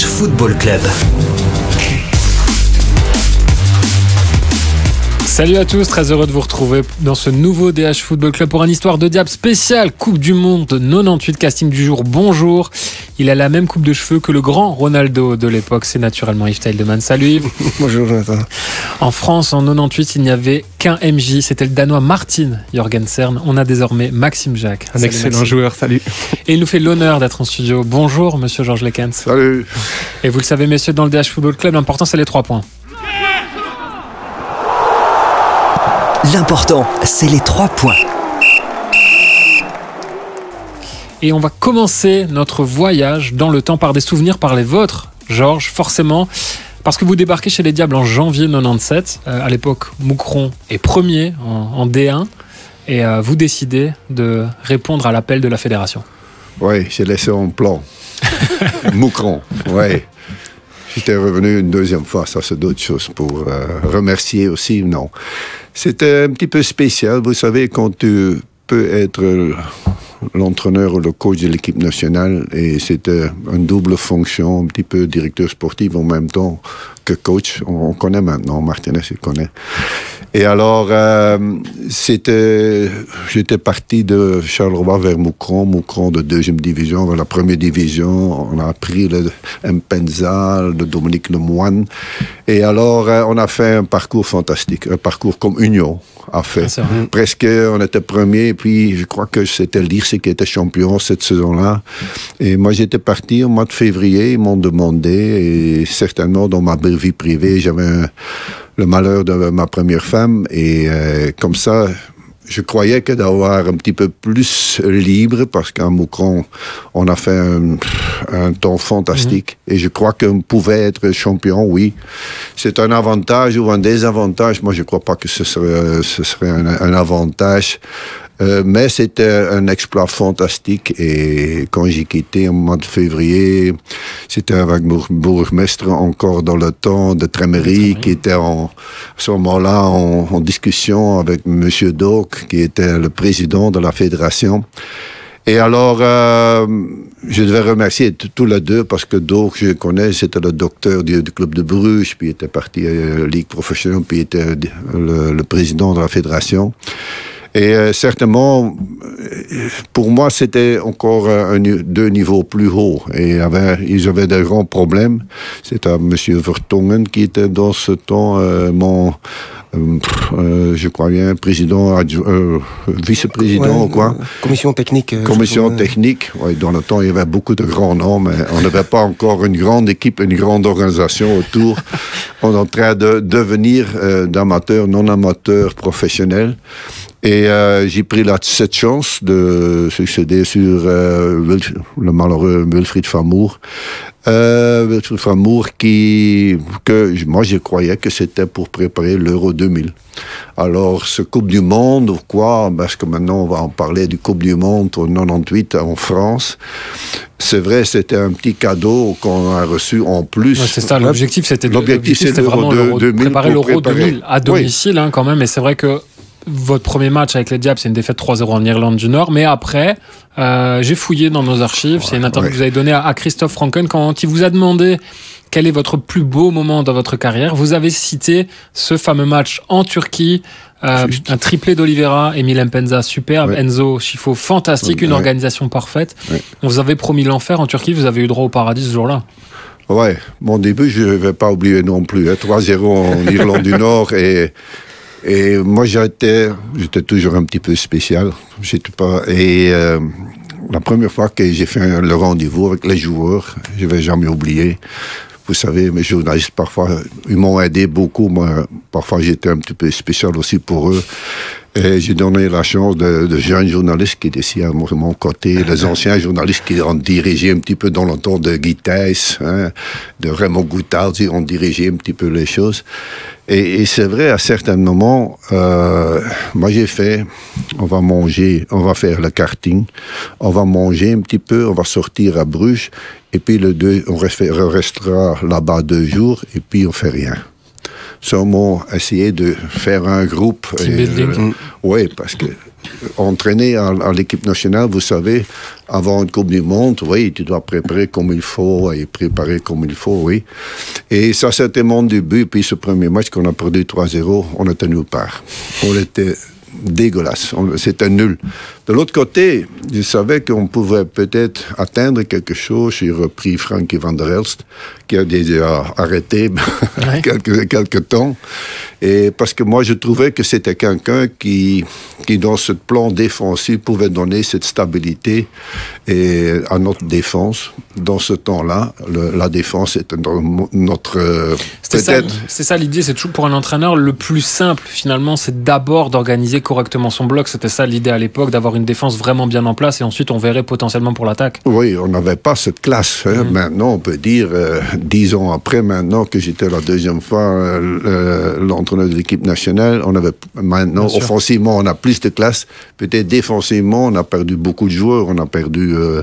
Football Club. Salut à tous, très heureux de vous retrouver dans ce nouveau DH Football Club pour un histoire de diable spécial Coupe du Monde 98 casting du jour. Bonjour. Il a la même coupe de cheveux que le grand Ronaldo de l'époque. C'est naturellement Yves Tildeman. Salut Yves. Bonjour Jonathan. En France, en 98, il n'y avait qu'un MJ. C'était le Danois Martin Jorgensen. On a désormais Maxime Jacques. Un excellent joueur, salut. Et il nous fait l'honneur d'être en studio. Bonjour Monsieur Georges Lekens. Salut. Et vous le savez messieurs, dans le DH Football Club, l'important c'est les trois points. L'important, c'est les trois points. Et on va commencer notre voyage dans le temps par des souvenirs, par les vôtres, Georges, forcément. Parce que vous débarquez chez les Diables en janvier 97. Euh, à l'époque, Moucron est premier en, en D1. Et euh, vous décidez de répondre à l'appel de la fédération. Oui, j'ai laissé en plan. Moucron, oui. J'étais revenu une deuxième fois, ça c'est d'autres choses pour euh, remercier aussi, non. C'était un petit peu spécial, vous savez, quand tu peux être l'entraîneur ou le coach de l'équipe nationale et c'était une double fonction, un petit peu directeur sportif en même temps que coach. On, on connaît maintenant, Martinez, il connaît. Et alors, euh, c'était, j'étais parti de Charleroi vers Moucron, Moucron de deuxième division vers la première division. On a appris le Mpenza, le Dominique Lemoine. Et alors, euh, on a fait un parcours fantastique, un parcours comme Union a fait. Ah. Presque, on était premier, et puis je crois que c'était l'IRC qui était champion cette saison-là. Et moi, j'étais parti au mois de février, ils m'ont demandé, et certainement dans ma vie privée, j'avais un- le malheur de ma première femme, et euh, comme ça, je croyais que d'avoir un petit peu plus libre, parce qu'à Moucron, on a fait un, un temps fantastique. Et je crois qu'on pouvait être champion, oui. C'est un avantage ou un désavantage. Moi, je ne crois pas que ce serait, ce serait un, un avantage. Euh, mais c'était un exploit fantastique et quand j'ai quitté au mois de février, c'était avec bourgmestre encore dans le temps de Trémery qui était en, à ce moment-là en, en discussion avec Monsieur Doc qui était le président de la fédération. Et alors, euh, je devais remercier tous les deux parce que Doc, je connais, c'était le docteur du, du club de Bruges, puis il était parti à la Ligue professionnelle, puis il était le, le président de la fédération. Et euh, certainement, euh, pour moi, c'était encore un, deux niveaux plus hauts. Et avait, ils avaient de grands problèmes. C'était M. Vertongen qui était dans ce temps euh, mon, euh, je crois bien, président, euh, vice-président Ouais, ou quoi. Commission technique. euh, Commission technique, ouais, dans le temps, il y avait beaucoup de grands noms, mais on n'avait pas encore une grande équipe, une grande organisation autour. on est en train de devenir d'amateurs, non-amateurs, professionnels. Et euh, j'ai pris la, cette chance de succéder sur euh, le malheureux Wilfried Famour. Euh, Wilfried Famour qui, que moi je croyais que c'était pour préparer l'Euro 2000. Alors, ce Coupe du Monde ou quoi, parce que maintenant on va en parler du Coupe du Monde au 98 en France. C'est vrai, c'était un petit cadeau qu'on a reçu en plus. Ouais, c'est ça, l'objectif c'était de- L'objectif, c'était vraiment l'Euro- 2000 préparer l'Euro préparer. 2000 à Oui. domicile hein, quand même. Et c'est vrai que votre premier match avec les Diables, c'est une défaite 3-0 en Irlande du Nord. Mais après, euh, j'ai fouillé dans nos archives. c'est une interview ouais. que vous avez donnée à, à Christophe Franken quand il vous a demandé quel est votre plus beau moment dans votre carrière. Vous avez cité ce fameux match en Turquie. euh, un triplé d'Olivera, Emile Mpenza, superbe, Ouais. Enzo Schifo, fantastique, une organisation parfaite. On vous avait promis l'enfer en Turquie, vous avez eu droit au paradis ce jour-là. Ouais, mon début, je ne vais pas oublier non plus. hein, 3-0 en Irlande du Nord. Et, et moi, j'étais, j'étais toujours un petit peu spécial. J'étais pas, et euh, la première fois que j'ai fait le rendez-vous avec les joueurs, je vais jamais oublier. Vous savez, mes journalistes, parfois, ils m'ont aidé beaucoup. Moi, parfois, j'étais un petit peu spécial aussi pour eux. Et j'ai donné la chance de, de jeunes journalistes qui étaient ici à mon, mon côté, les anciens journalistes qui ont dirigé un petit peu dans le temps de Guy Thys, hein, de Raymond Goutard, ils ont dirigé un petit peu les choses. Et, et c'est vrai, à certains moments, euh, moi j'ai fait, on va manger, on va faire le karting, on va manger un petit peu, on va sortir à Bruges, et puis le deux, on restera là-bas deux jours, et puis on fait rien. Seulement essayer de faire un groupe. Building. euh, oui, parce que entraîner à, l'équipe nationale, vous savez, avant une Coupe du Monde, oui, tu dois préparer comme il faut et préparer comme il faut, oui. Et ça, c'était mon début. Puis ce premier match qu'on a perdu 3-0, on était nulle part. On était dégueulasse. C'était nul. De l'autre côté, je savais qu'on pouvait peut-être atteindre quelque chose. J'ai repris Frankie van der Elst, qui a déjà arrêté quelques, quelques temps. Et parce que moi, je trouvais que c'était quelqu'un qui, qui, dans ce plan défensif, pouvait donner cette stabilité et, à notre défense. Dans ce temps-là, la défense était notre... C'est ça l'idée, c'est toujours pour un entraîneur, le plus simple, finalement, c'est d'abord d'organiser correctement son bloc. C'était ça l'idée à l'époque, d'avoir une défense vraiment bien en place et ensuite on verrait potentiellement pour l'attaque. Oui, on n'avait pas cette classe. Hein. Mhm. Maintenant, on peut dire, euh, dix ans après, maintenant que j'étais la deuxième fois euh, l'entraîneur de l'équipe nationale, on avait maintenant, offensivement, on a plus de classe. Peut-être défensivement, on a perdu beaucoup de joueurs. On a perdu euh,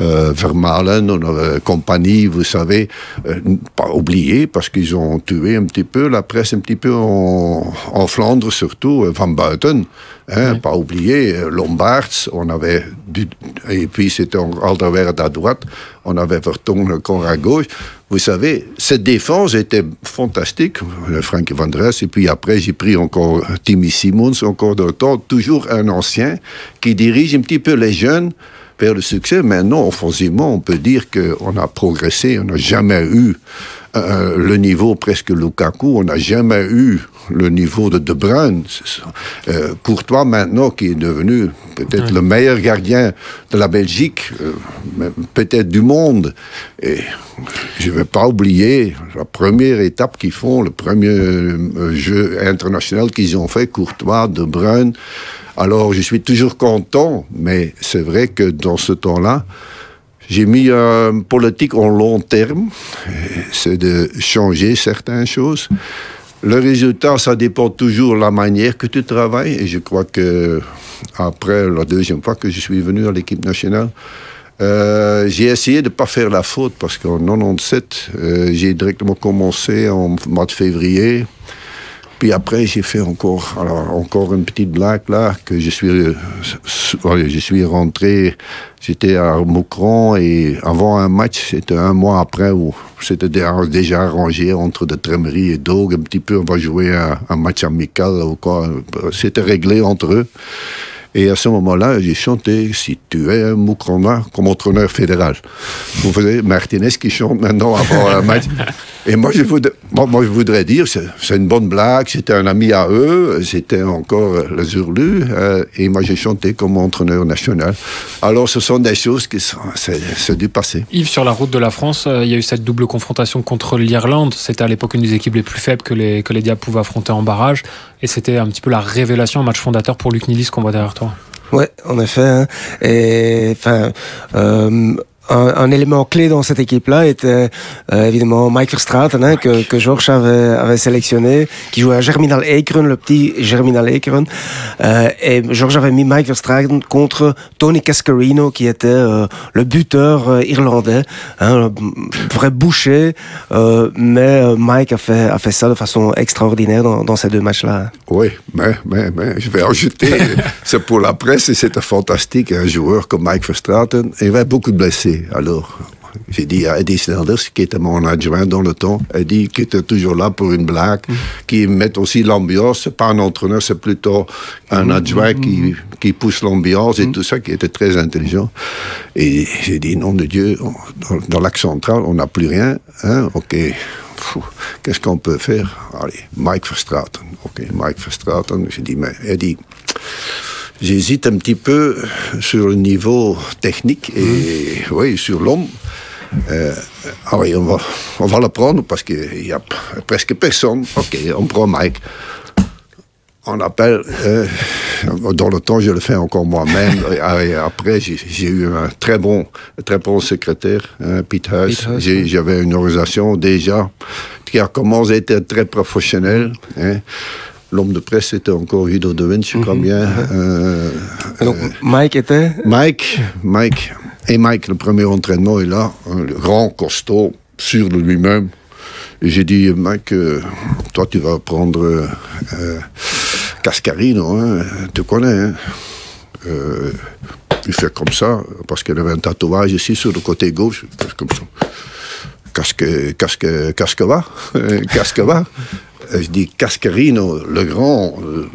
Vermaelen, on a compagnie, vous savez, pas oublié parce qu'ils ont tué un petit peu la presse, un petit peu en, en Flandre surtout, Van Buiten. Hein, Pas oublier, euh, Lombards, on avait du, et puis c'était Alderweireld à droite, on avait Vertongen encore à gauche. Vous savez, cette défense était fantastique, Frank Van Dres, et puis après j'ai pris encore Timmy Simons, encore de temps, toujours un ancien qui dirige un petit peu les jeunes vers le succès. Maintenant, offensivement, on peut dire qu'on a progressé, on n'a jamais eu euh, le niveau presque Lukaku, on n'a jamais eu le niveau de De Bruyne. Euh, Courtois, maintenant, qui est devenu peut-être le meilleur gardien de la Belgique, euh, peut-être du monde. Et je ne vais pas oublier la première étape qu'ils font, le premier jeu international qu'ils ont fait, Courtois, De Bruyne. Alors, je suis toujours content, mais c'est vrai que dans ce temps-là, j'ai mis une politique en long terme, c'est de changer certaines choses. Le résultat, ça dépend toujours de la manière que tu travailles. Et je crois que après la deuxième fois que je suis venu à l'équipe nationale, euh, j'ai essayé de ne pas faire la faute parce qu'en 97, euh, j'ai directement commencé en mois de février. Puis après, j'ai fait encore, alors, encore une petite blague là, que je suis, euh, je suis rentré, j'étais à Moucron et avant un match, c'était un mois après où c'était déjà arrangé entre de Trémery et Dog, un petit peu, on va jouer un, un match amical ou quoi. C'était réglé entre eux. Et à ce moment-là, j'ai chanté Si tu es un Moukrona comme entraîneur fédéral. Vous voyez Martinez qui chante maintenant avant un match. Et moi, je voudrais, moi, je voudrais dire c'est une bonne blague, c'était un ami à eux, c'était encore les Zurlu, euh, et moi, j'ai chanté comme entraîneur national. Alors, ce sont des choses qui sont, c'est du passé. Yves, sur la route de la France, euh, il y a eu cette double confrontation contre l'Irlande. C'était à l'époque une des équipes les plus faibles que les, que les Diables pouvaient affronter en barrage. Et c'était un petit peu la révélation, un match fondateur pour Luc Nilis qu'on voit derrière toi. Ouais, en effet. Hein. Et enfin, euh, un, un, élément clé dans cette équipe-là était euh, évidemment Mike Verstraeten, hein, que, que Georges avait, avait sélectionné, qui jouait à Germinal Ekeren, le petit Germinal Ekeren. Euh, et Georges avait mis Mike Verstraeten contre Tony Cascarino, qui était euh, le buteur euh, irlandais, hein, vrai boucher. Mais Mike a fait, a fait ça de façon extraordinaire dans, dans ces deux matchs-là. Oui, mais, mais, mais je vais ajouter, c'est pour la presse et c'était fantastique, un joueur comme Mike Verstraeten. Il avait beaucoup de blessés. Alors, j'ai dit à Eddie Snelders, qui était mon adjoint dans le temps, Eddie, qui était toujours là pour une blague, mm. qui met aussi l'ambiance. C'est pas un entraîneur, c'est plutôt un mm. adjoint qui, mm. qui pousse l'ambiance et tout ça, qui était très intelligent. Et j'ai dit, nom de Dieu, dans, l'axe central, on n'a plus rien. Hein? OK. Qu'est-ce qu'on peut faire? Allez, Mike Verstraeten. OK, Mike Verstraeten. J'ai dit, mais Eddie, J'hésite un petit peu sur le niveau technique et mmh. oui, sur l'homme. Euh, ah oui, on va, on va le prendre parce qu'il y a presque personne. Ok, on prend Mike. On appelle. Euh, dans le temps, je le fais encore moi-même. après, j'ai eu un très bon, très bon secrétaire, hein, Pete Huss. J'avais une organisation déjà qui a commencé à être très professionnelle. Hein. L'homme de presse était encore Guido de je crois mhm. bien. Euh, Donc, Mike était Mike, Mike. Et Mike, le premier entraînement est là, grand costaud, sûr de lui-même. Et j'ai dit, Mike, euh, toi, tu vas prendre euh, Cascarino, hein, tu connais. Hein. Euh, il fait comme ça, parce qu'il avait un tatouage ici sur le côté gauche, comme ça. Casque, casque, casque va, casque va. Je dis Cascarino, le grand. Euh,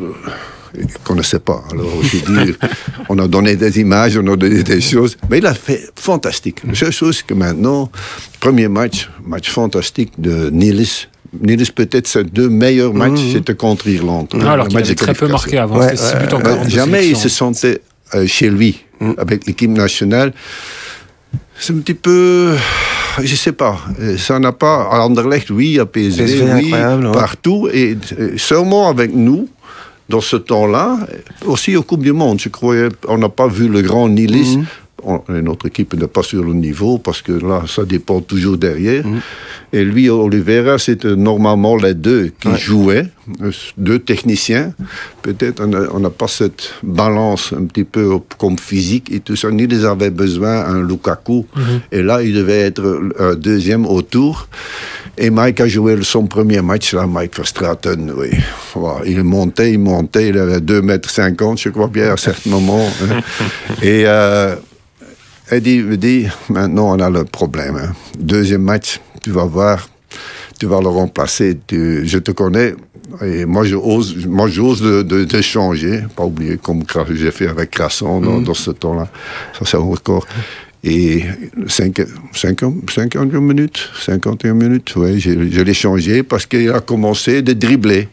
il ne connaissait pas. Alors, j'ai dit, on a donné des images, on a donné des choses. Mais il a fait fantastique. La seule chose que maintenant, premier match, match fantastique de Nilis. Nilis, peut-être, ses deux meilleurs matchs, c'était contre l'Irlande. Ah, alors qu'il avait très peu marqué avant. Ouais, C'était 6 buts en Ouais, 42 jamais il se sentait euh, chez lui avec l'équipe nationale. C'est un petit peu, je sais pas, euh, ça n'a pas. À Anderlecht, oui, à PSV, PSV, oui, ouais. partout, et euh, seulement avec nous. Dans ce temps-là, aussi aux Coupes du Monde, je croyais, on n'a pas vu le grand Nilis. On- notre équipe n'est pas sur le niveau parce que là, ça dépend toujours derrière. Et lui, Oliveira, c'était normalement les deux qui jouaient, euh, deux techniciens. Peut-être on n'a pas cette balance un petit peu comme physique et tout ça. Ni les avait besoin un Lukaku. Et là, il devait être un deuxième autour. Et Mike a joué son premier match, là, Mike Verstraeten, oui. Voilà, il montait, il montait, il avait 2,50 m, je crois bien, à certains moments. hein. Et euh, Eddie me dit, maintenant on a le problème. hein. Deuxième match, tu vas voir, tu vas le remplacer. tu- je te connais. Et moi, j'ose, moi, j'ose de, de, de changer. Pas oublier comme j'ai fait avec Crasson dans, dans ce temps-là. Ça, c'est encore. Et 5, 51 minutes, 51 minutes, je, je l'ai changé parce qu'il a commencé de dribbler.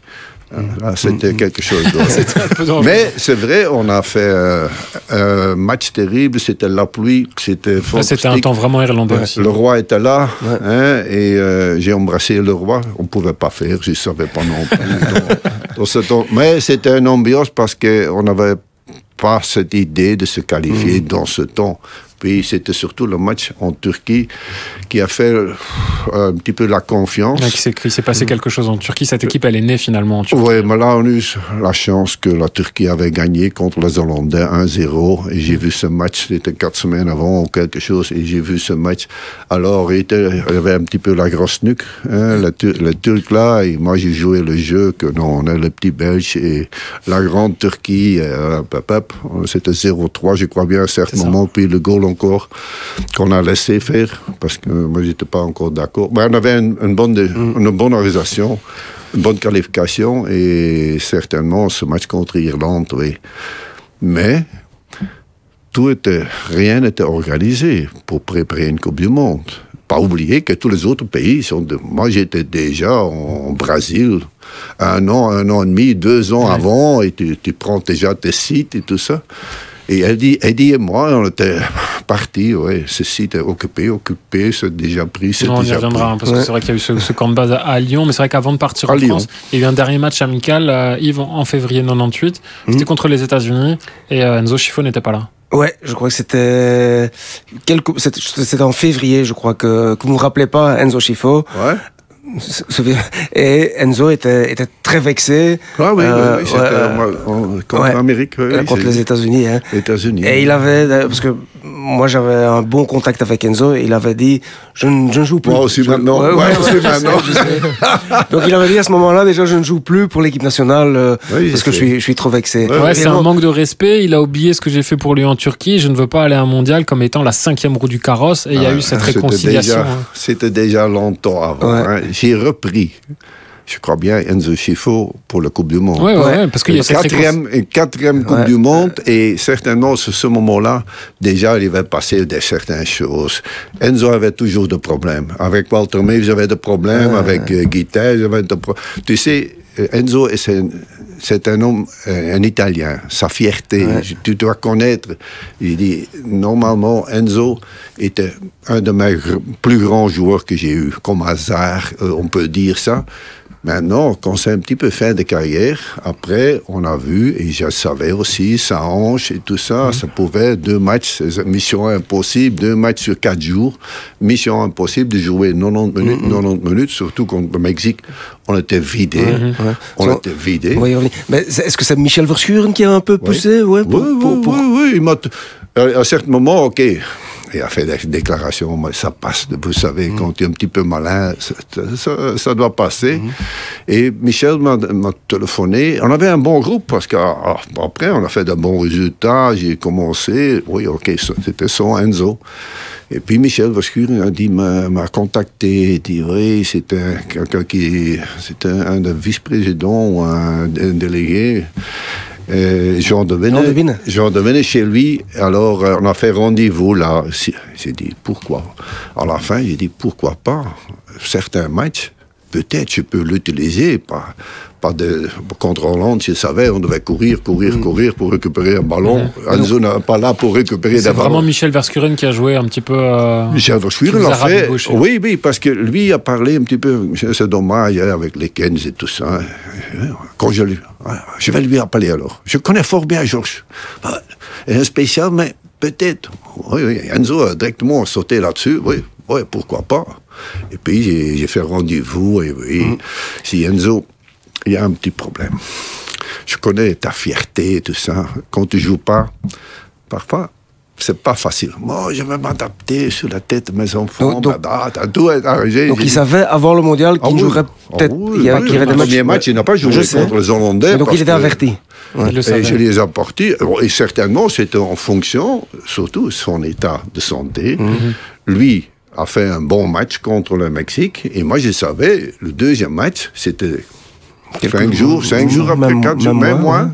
Là, c'était quelque chose d'autre. un. Mais c'est vrai, on a fait euh, un match terrible, c'était la pluie, c'était fantastique. C'était un temps vraiment irlandais aussi. Le roi était là, hein, et euh, j'ai embrassé le roi. On ne pouvait pas faire, je ne savais pas non plus. Mais c'était une ambiance parce qu'on n'avait pas cette idée de se qualifier Mm. dans ce temps. Puis c'était surtout le match en Turquie qui a fait euh, un petit peu la confiance. Qu'il s'est- passé quelque chose en Turquie. Cette équipe, elle est née finalement en Turquie. Oui, mais là, on a eu la chance que la Turquie avait gagné contre les Hollandais 1-0. Et j'ai vu ce match, c'était quatre semaines avant ou quelque chose, et j'ai vu ce match. Alors, il, était, il avait un petit peu la grosse nuque, hein, le, Tur- le Turc là, et moi j'ai joué le jeu que non, on est le petit Belge, et la grande Turquie, euh, c'était 0-3, je crois bien, à un certain moment, puis le goal encore qu'on a laissé faire, parce que moi j'étais pas encore d'accord. Mais on avait une, une bonne, une bonne organisation une bonne qualification et certainement ce match contre Irlande, oui. Mais tout était, rien n'était organisé pour préparer une Coupe du Monde. Pas oublier que tous les autres pays sont de... Moi, j'étais déjà en Brésil un an, un an et demi, deux ans avant, et tu, tu prends déjà tes sites et tout ça. Et Eddie, Eddie et moi, on était partis, ouais, ce site est occupé, occupé, c'est déjà pris, c'est Non, on y déjà reviendra, pris. hein, parce que Ouais. c'est vrai qu'il y a eu ce, ce camp de base à, Lyon, mais c'est vrai qu'avant de partir À en Lyon. France, il y a eu un dernier match amical, euh, Yves, en, février 98. C'était contre les États-Unis, et euh, Enzo Schifo n'était pas là. Ouais, je crois que c'était quelque... c'était c'était en février, je crois que que vous me rappelez pas Enzo Schifo. Ouais. Et Enzo était était très vexé. Ah oui, oui, Euh, oui, en- en- contre ouais. l'Amérique, oui, euh, contre les États-Unis. Hein. États-Unis. Et il avait, parce que moi j'avais un bon contact avec Enzo, et il avait dit je ne, je ne joue plus. Moi aussi Je- maintenant. Ouais, ouais, Moi ouais, aussi je sais, maintenant. je sais. Donc il avait dit à ce moment-là déjà je ne joue plus pour l'équipe nationale euh, parce que je suis, je suis trop vexé. C'est un manque de respect. Il a oublié ce que j'ai fait pour lui en Turquie. Je ne veux pas aller à un mondial comme étant la cinquième roue du carrosse. Et il y a Ah, eu cette c'était réconciliation. déjà- hein. C'était déjà longtemps avant. Ouais. hein. J'ai repris, je crois bien, Enzo Schifo pour la Coupe du Monde. Ouais, ouais, Ouais. parce qu'il y a cette quatrième, une quatrième Coupe Ouais. du Monde et certainement sur ce moment-là, déjà il va passer de certaines choses. Enzo avait toujours des problèmes. Avec Walter May, j'avais des problèmes. Avec euh, j'avais des problèmes. Tu sais, Enzo, c'est un homme, euh, un Italien. Sa fierté, tu dois connaître. Il dit, normalement, Enzo était un de mes plus grands joueurs que j'ai eu. Comme hasard, euh, on peut dire ça. Maintenant, quand c'est un petit peu fin de carrière, après, on a vu, et je savais aussi, sa hanche et tout ça, ça pouvait, deux matchs, mission impossible, deux matchs sur quatre jours, mission impossible de jouer 90 minutes, 90 minutes, surtout contre le Mexique, on était vidé, on So- était vidé. revenir. Mais est-ce que c'est Michel Verschuren qui a un peu poussé? Ouais, pour, oui, pour- oui, pour- oui, oui, il m'a à un certain moment, ok, il a fait des déclarations, mais ça passe. Vous savez, quand tu es un petit peu malin, ça, ça- ça doit passer. Et Michel m'a téléphoné. On avait un bon groupe parce qu'après, on a fait de bons résultats. J'ai commencé. Oui, OK, c'était son Enzo. Et puis Michel Vascure a dit, m'a contacté. Il dit, oui, un- quelqu'un qui. C'est un, un des vice-présidents ou un, un délégué. Euh, Jean Devenet. Jean Devenet. Chez lui. Alors, euh, on a fait rendez-vous là. J'ai dit, pourquoi? À la fin, j'ai dit, pourquoi pas? Certains matchs, peut-être je peux l'utiliser. Pas, pas de, contre Hollande, je savais, on devait courir, courir, Mm. courir pour récupérer un ballon. Enzo n'est pas là pour récupérer des C'est ballons. vraiment Michel Verskuren qui a joué un petit peu. euh, Michel a l'a fait. Oui, oui, parce que lui a parlé un petit peu. C'est dommage hein, avec les Kens et tout ça. Quand je lui. Je vais lui appeler alors. Je connais fort bien Georges. Un spécial, mais peut-être. Oui, oui. Enzo a directement sauté là-dessus. Oui, oui, pourquoi pas. Et puis j'ai fait rendez-vous. Et oui, si Enzo, il y a un petit problème. Je connais ta fierté et tout ça. Quand tu joues pas, parfois, c'est pas facile. Moi, je vais m'adapter sur la tête de mes enfants. Donc- donc- bah, bah, tout est arrangé. Donc J'ai il savait avant le mondial Ah qu'il oui. jouerait Ah peut-être. oui, il y a- oui, qu'il y aurait le des matchs. premier match, il n'a pas joué Je sais. contre les Hollandais. Donc il était averti. Ouais. il le et je les ai apportés. Et certainement, c'était en fonction, surtout, de son état de santé. Mhm. Lui a fait un bon match contre le Mexique. Et moi, je savais, le deuxième match, c'était cinq jours, cinq jours après, Même- quatre jours, même mois, moins.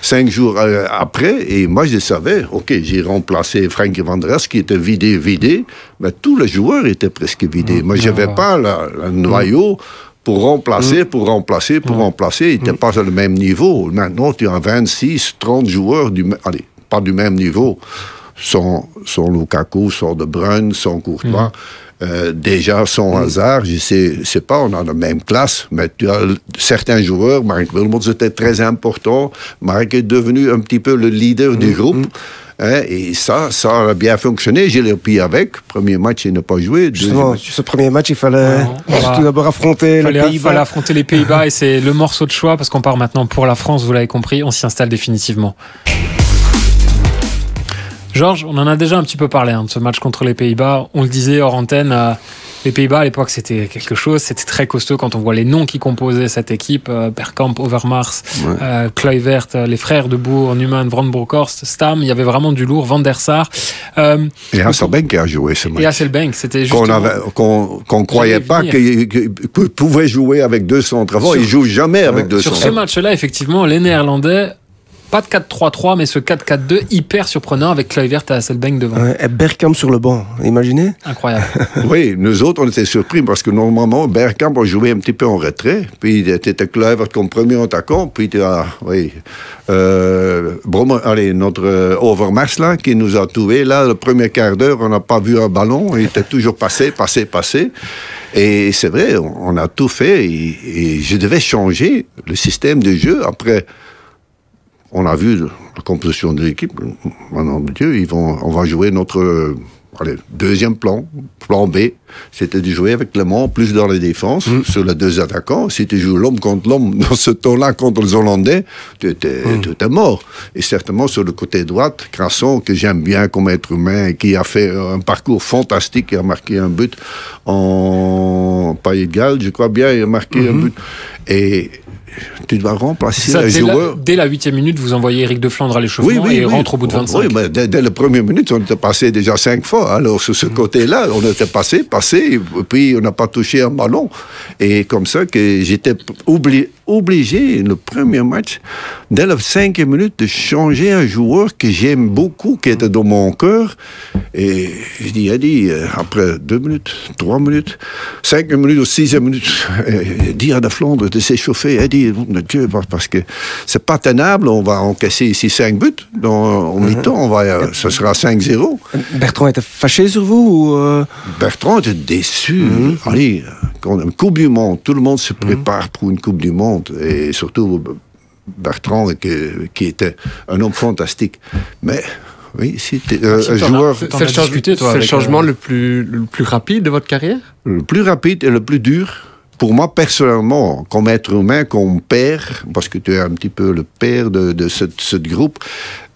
Cinq jours euh, après, et moi je savais, ok, j'ai remplacé Frankie Van Der Elst qui était vidé, vidé, mais tous les joueurs étaient presque vidés. Moi, je n'avais Ah. pas le noyau pour remplacer, pour remplacer, pour remplacer. Il n'était pas à le même niveau. Maintenant, tu as 26, 30 joueurs, du, allez, pas du même niveau. Sans, sans Lukaku, sans De Bruyne, sans Courtois. Euh, déjà, sans hasard, je sais, sais pas, on a la même classe, mais tu as certains joueurs, Mark Wilmots était très important, Mark est devenu un petit peu le leader du groupe, hein, et ça, ça a bien fonctionné, j'ai le pied avec, premier match, il n'a pas joué, Justement, match- ce premier match, il fallait tout d'abord affronter Il les fallait, fallait Pays-Bas. affronter les Pays-Bas et c'est le morceau de choix parce qu'on part maintenant pour la France, vous l'avez compris, on s'y installe définitivement. Georges, on en a déjà un petit peu parlé hein, de ce match contre les Pays-Bas. On le disait hors antenne, euh, les Pays-Bas à l'époque c'était quelque chose, c'était très costaud quand on voit les noms qui composaient cette équipe, euh, Bergkamp, Overmars, Ouais. euh, Kluivert, euh, les frères de Boer, Newman, Van Bronckhorst, Stam, il y avait vraiment du lourd, Van der Sar. Euh, Et Hasselbank a joué ce match. et Hasselbank, c'était qu'on avait- qu'on qu'on croyait pas qu'il pouvait jouer avec deux centres avant. Sur- Il joue jamais avec deux Sur ce match-là, effectivement, les Néerlandais, pas de 4-3-3, mais ce 4-4-2 hyper surprenant avec Kluivert et Hasselbank devant. Ouais, et Bergkamp sur le banc, imaginez Incroyable. Oui, nous autres, on était surpris parce que normalement, Bergkamp a joué un petit peu en retrait. Puis il était Kluivert comme premier attaquant. Puis tu as, oui, euh, allez, notre euh, Overmars, là, qui nous a tués. Là, le premier quart d'heure, on n'a pas vu un ballon. Il était toujours passé, passé, passé. Et c'est vrai, on, on a tout fait. Et, et je devais changer le système de jeu après on a vu la composition de l'équipe. Maintenant, Dieu, ils vont, on va jouer notre euh, allez, deuxième plan, plan B. C'était de jouer avec Le Mans plus dans la défense, sur les deux attaquants. Si tu joues l'homme contre l'homme dans ce temps-là contre les Hollandais, tu étais, étais mort. Et certainement sur le côté droit, Crasson, que j'aime bien comme être humain, et qui a fait un parcours fantastique, qui a marqué un but en Pays de Galles, je crois bien, il a marqué un but. Et tu dois remplacer Ça, un dès, la, joueur. dès la huitième minute, vous envoyez Eric de Flandre à l'échauffement et il rentre au bout de 25. Oui, mais dès, dès la première minute, on était passé déjà cinq fois. Alors, sur ce côté-là, on était passé, passé, puis on n'a pas touché un ballon. Et comme ça, que j'étais obli- obligé, le premier match, dès la cinquième minute, de changer un joueur que j'aime beaucoup, qui était dans mon cœur. Et je dis, Eddie, euh, après deux minutes, trois minutes, cinq minutes ou sixième minute, euh, dis à De Flandre de s'échauffer. Eddie, mon Dieu, parce que c'est pas tenable, on va encaisser ici cinq buts. Dans, en mi-temps, on va, euh, ce sera 5-0. Bertrand était fâché sur vous ou euh, Bertrand était déçu. Allez, quand une Coupe du Monde, tout le monde se prépare pour une Coupe du Monde. Et surtout Bertrand, que- qui était un homme fantastique. Mais, oui, c'était euh, un joueur C'est le, change- changement euh, le, plus, le plus rapide de votre carrière? Le plus rapide et le plus dur. Pour moi, personnellement, comme être humain, comme père, parce que tu es un petit peu le père de, de ce, ce groupe,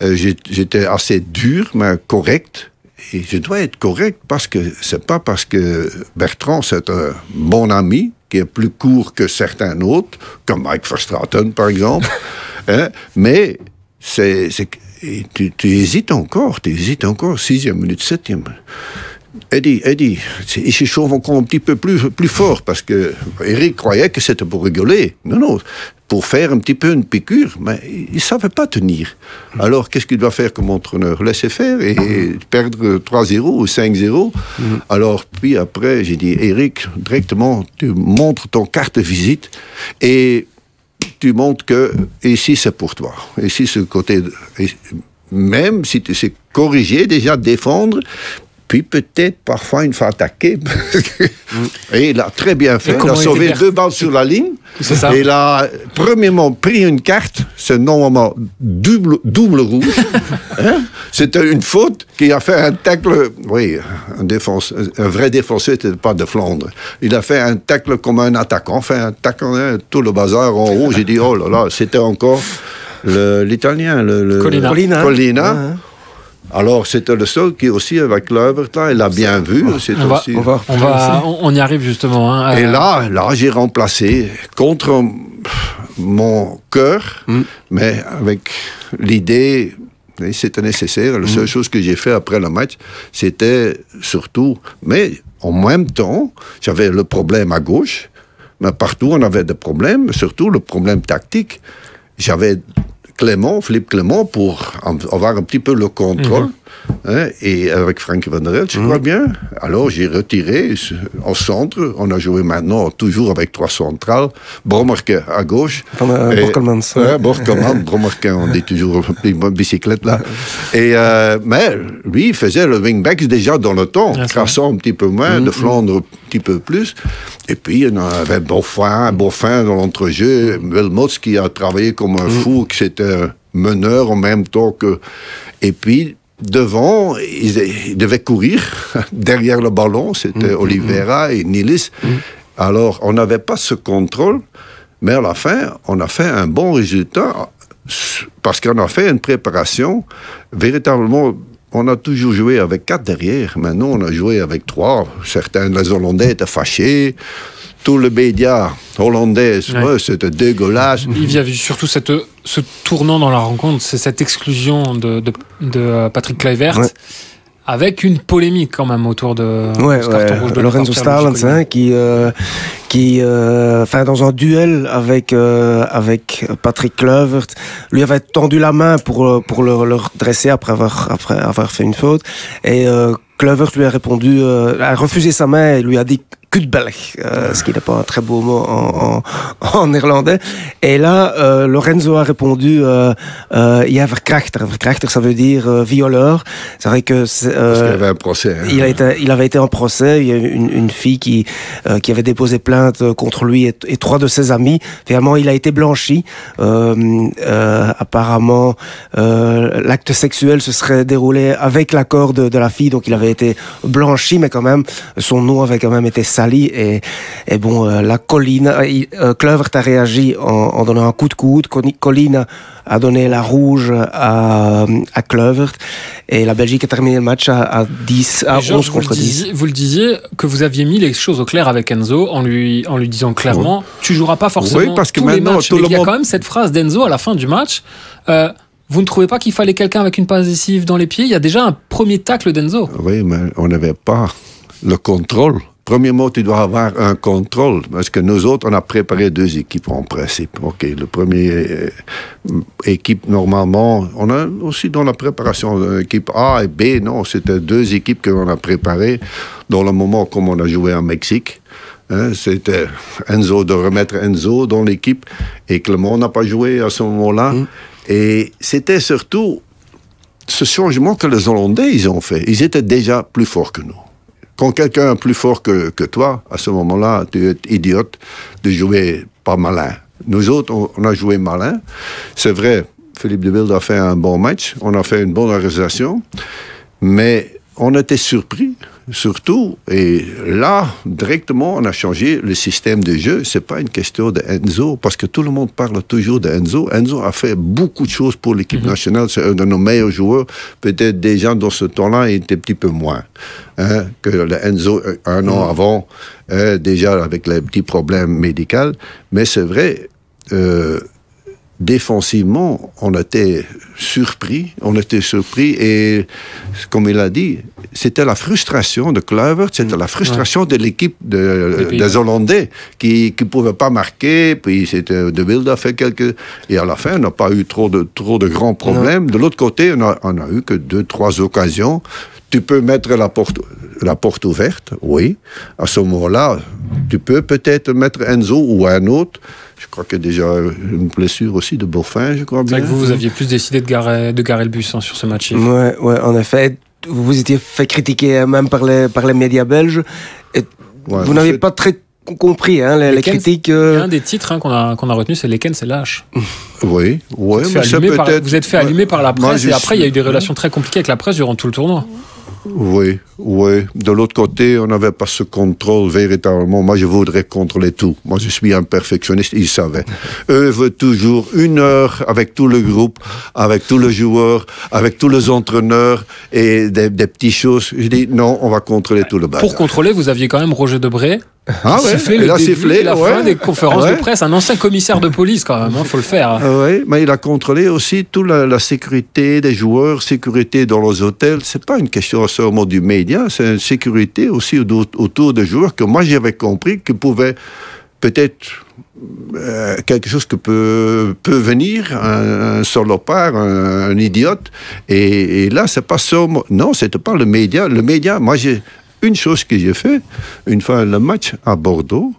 euh, j'étais assez dur, mais correct. et je dois être correct parce que c'est pas parce que Bertrand, c'est un bon ami, qui est plus court que certains autres, comme Mike Verstraeten, par exemple. hein, mais c'est, tu, tu hésites encore, tu hésites encore, sixième minute, septième. Eddie, Eddie, il se chauffe encore un petit peu plus, plus fort parce que Eric croyait que c'était pour rigoler. Non, non, pour faire un petit peu une piqûre, mais il ne savait pas tenir. Alors, qu'est-ce qu'il doit faire comme entraîneur? Laisser faire et perdre 3-0 ou 5-0. Alors, puis après, j'ai dit, Eric, directement, tu montres ton carte de visite et tu montres que ici c'est pour toi. Ici c'est le côté. même si tu sais corriger, déjà défendre, puis peut-être parfois une fois attaquer. et il a très bien fait. Il a sauvé deux balles sur la ligne. C'est ça. Et il a premièrement pris une carte, c'est normalement double, double rouge. Hein? C'était une faute qui a fait un tacle. Oui, un, défense, un vrai défenseur, c'était pas de Flandre. Il a fait un tacle comme un attaquant, fait un tacle, hein, tout le bazar en haut. J'ai dit, oh là là, c'était encore le- l'italien, le, le- Colina. Colina. Colina. Ouais, ouais. Alors, c'était le seul qui aussi, avec là, il a bien vu. C'est On va, aussi... on va- on, va, on, on y arrive justement. hein. Et Euh, là, là, j'ai remplacé contre mon cœur, mais avec l'idée, c'était nécessaire. La seule chose que j'ai fait après le match, c'était surtout, mais en même temps, j'avais le problème à gauche, mais partout on avait des problèmes, surtout le problème tactique. J'avais Clément, Philippe Clément, pour avoir un petit peu le contrôle. Hein, et avec Frank Van der Elst, je crois bien. Alors j'ai retiré au centre. On a joué maintenant toujours avec trois centrales. Brommerke à gauche. Van, euh, Borkelmans, Brommerke, on dit toujours une bicyclette là. Et, euh, mais lui, il faisait le wingback déjà dans le temps, Ah, traçant un petit peu moins, de Flandre un petit peu plus. Et puis, on avait Beaufin, Beaufin dans l'entrejeu, Wilmots qui a travaillé comme un fou, qui c'était meneur en même temps que. Et puis, devant, ils, ils devaient courir derrière le ballon, c'était Oliveira et Nilis. Alors, on n'avait pas ce contrôle, mais à la fin, on a fait un bon résultat parce qu'on a fait une préparation véritablement. On a toujours joué avec quatre derrière. Maintenant, on a joué avec trois. Certains des Hollandais étaient fâchés. Tout le média hollandais, Ouais. ouais, c'était dégueulasse. Il y a eu surtout cette, ce tournant dans la rencontre, c'est cette exclusion de, de, de, euh, Patrick Kluivert, Ouais. avec une polémique quand même autour de Ouais, ce carton ouais. rouge de Lorenzo Starlens, hein, qui, euh, qui, euh, enfin, dans un duel avec euh, avec Patrick Kluivert, lui avait tendu la main pour euh, pour le, le redresser après avoir après avoir fait une faute, et euh, Kluivert lui a répondu, euh, a refusé sa main et lui a dit Kutbelg, euh, ce qui n'est pas un très beau mot en, en, en néerlandais. Et là, euh, Lorenzo a répondu, euh, euh, ja, verkrachter. Verkrachter, ça veut dire euh, violeur. C'est vrai que c'est, euh, Parce qu'il y avait un procès. hein. il, a été, il avait été en procès. Il y a une, une fille qui, euh, qui avait déposé plainte contre lui et, et trois de ses amis. Finalement, il a été blanchi. Euh, euh, apparemment, euh, l'acte sexuel se serait déroulé avec l'accord de, de la fille, donc il avait été blanchi, mais quand même, son nom avait quand même été Et, et bon, euh, la colline, euh, Kluivert a réagi en, en donnant un coup de coude. Colline a donné la rouge à, à Kluivert. Et la Belgique a terminé le match à, à 10, à Et Georges, 11 vous, le contre 10. disiez, vous le disiez que vous aviez mis les choses au clair avec Enzo en lui, en lui disant clairement tu joueras pas forcément Oui, parce que tous les maintenant, matchs. tout Mais le il y a monde- quand même cette phrase d'Enzo à la fin du match. euh, vous ne trouvez pas qu'il fallait quelqu'un avec une passe décisive dans les pieds? Il y a déjà un premier tacle d'Enzo. Oui, mais on n'avait pas le contrôle. Premièrement, tu dois avoir un contrôle, parce que nous autres, on a préparé deux équipes en principe. OK, le premier euh, équipe, normalement, on a aussi dans la préparation, euh, équipe A et B, non, c'était deux équipes que l'on a préparées dans le moment comme on a joué en Mexique. Hein, c'était Enzo, de remettre Enzo dans l'équipe, et Clément n'a pas joué à ce moment-là. Et c'était surtout ce changement que les Hollandais ils ont fait. Ils étaient déjà plus forts que nous. Quand quelqu'un est plus fort que, toi, à ce moment-là, tu es idiote de jouer pas malin. Nous autres, on, on a joué malin. C'est vrai, Philippe de Wilde a fait un bon match. On a fait une bonne organisation. Mais on était surpris surtout. Et là, directement, on a changé le système de jeu. C'est pas une question de Enzo, parce que tout le monde parle toujours de Enzo. Enzo a fait beaucoup de choses pour l'équipe nationale. C'est un de nos meilleurs joueurs. Peut-être des gens dans ce temps-là étaient un petit peu moins hein, que le Enzo euh, un an avant, hein, déjà avec les petits problèmes médicaux. Mais c'est vrai. euh, défensivement, on était surpris, on était surpris et comme il a dit, c'était la frustration de Kluivert, c'était la frustration de l'équipe de- Des Hollandais qui ne pouvaient pas marquer, puis c'était De Wilde a fait quelques... Et à la fin, on n'a pas eu trop de, trop de grands problèmes. De l'autre côté, on a, on a eu que deux, trois occasions. Tu peux mettre la porte, la porte ouverte, oui. À ce moment-là, tu peux peut-être mettre Enzo ou un autre. Je crois qu'il y a déjà une blessure aussi de Beaufin, je crois C'est bien. vrai que vous, vous aviez plus décidé de garer, de garer le bus hein, sur ce match. Ouais, ouais, en effet. Vous vous étiez fait critiquer euh, même par les, par les médias belges. Et Ouais, vous n'avez c'est- pas très compris hein, les, critiques. Euh, un des titres hein, qu'on a, qu'on a retenu, c'est Lesquels, c'est lâche. Oui, oui, Vous êtes fait mais c'est allumer par- vous êtes fait allumer par la presse et après il y a eu des relations très compliquées avec la presse durant tout le tournoi. Oui, oui. De l'autre côté, on n'avait pas ce contrôle véritablement. Moi, je voudrais contrôler tout. Moi, je suis un perfectionniste, ils savaient. Veulent toujours une heure avec tout le groupe, avec tous les joueurs, avec tous les entraîneurs et des, des petites choses. Je dis non, on va contrôler tout le bazar. Pour contrôler, vous aviez quand même Roger Debré. Ah ouais, siffler il a sifflé, la ouais. fin des conférences Ouais. de presse. Un ancien commissaire de police quand même, il faut le faire. Ah oui, mais il a contrôlé aussi toute la, la sécurité des joueurs, sécurité dans les hôtels. C'est pas une question seulement du média, c'est une sécurité aussi au- autour des joueurs que moi j'avais compris que pouvait peut-être euh, quelque chose que peut, peut venir, un, un salopard, un, un idiote. Et, et là, c'est pas seulement. Non, c'était pas le média. Le média, moi, j'ai une chose que j'ai fait, une fois le match à Bordeaux,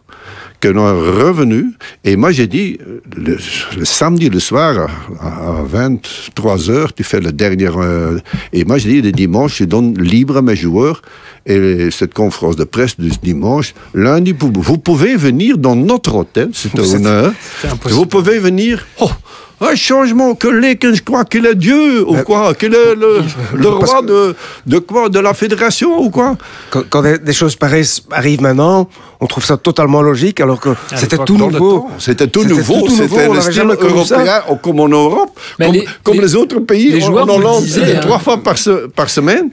que l'on est revenu, et moi j'ai dit, le, le samedi le soir, à, à 23 heures, tu fais le dernier... euh, et moi j'ai dit, le dimanche, je donne libre à mes joueurs, et cette conférence de presse de ce dimanche, lundi, vous, pouvez venir dans notre hôtel, c'est un honneur, vous pouvez venir... Oh, un changement que Lekens croit qu'il est Dieu, ou quoi Qu'il est le, le roi que- de, de quoi De la fédération, ou quoi? Quand, quand des, des choses pareilles arrivent maintenant, on trouve ça totalement logique, alors que c'était tout nouveau. C'était tout C'était nouveau, tout nouveau, c'était le style européen, comme en Europe, Mais comme, les- comme les- les, autres pays. les joueurs en Hollande, c'était hein. trois fois par, se- par semaine.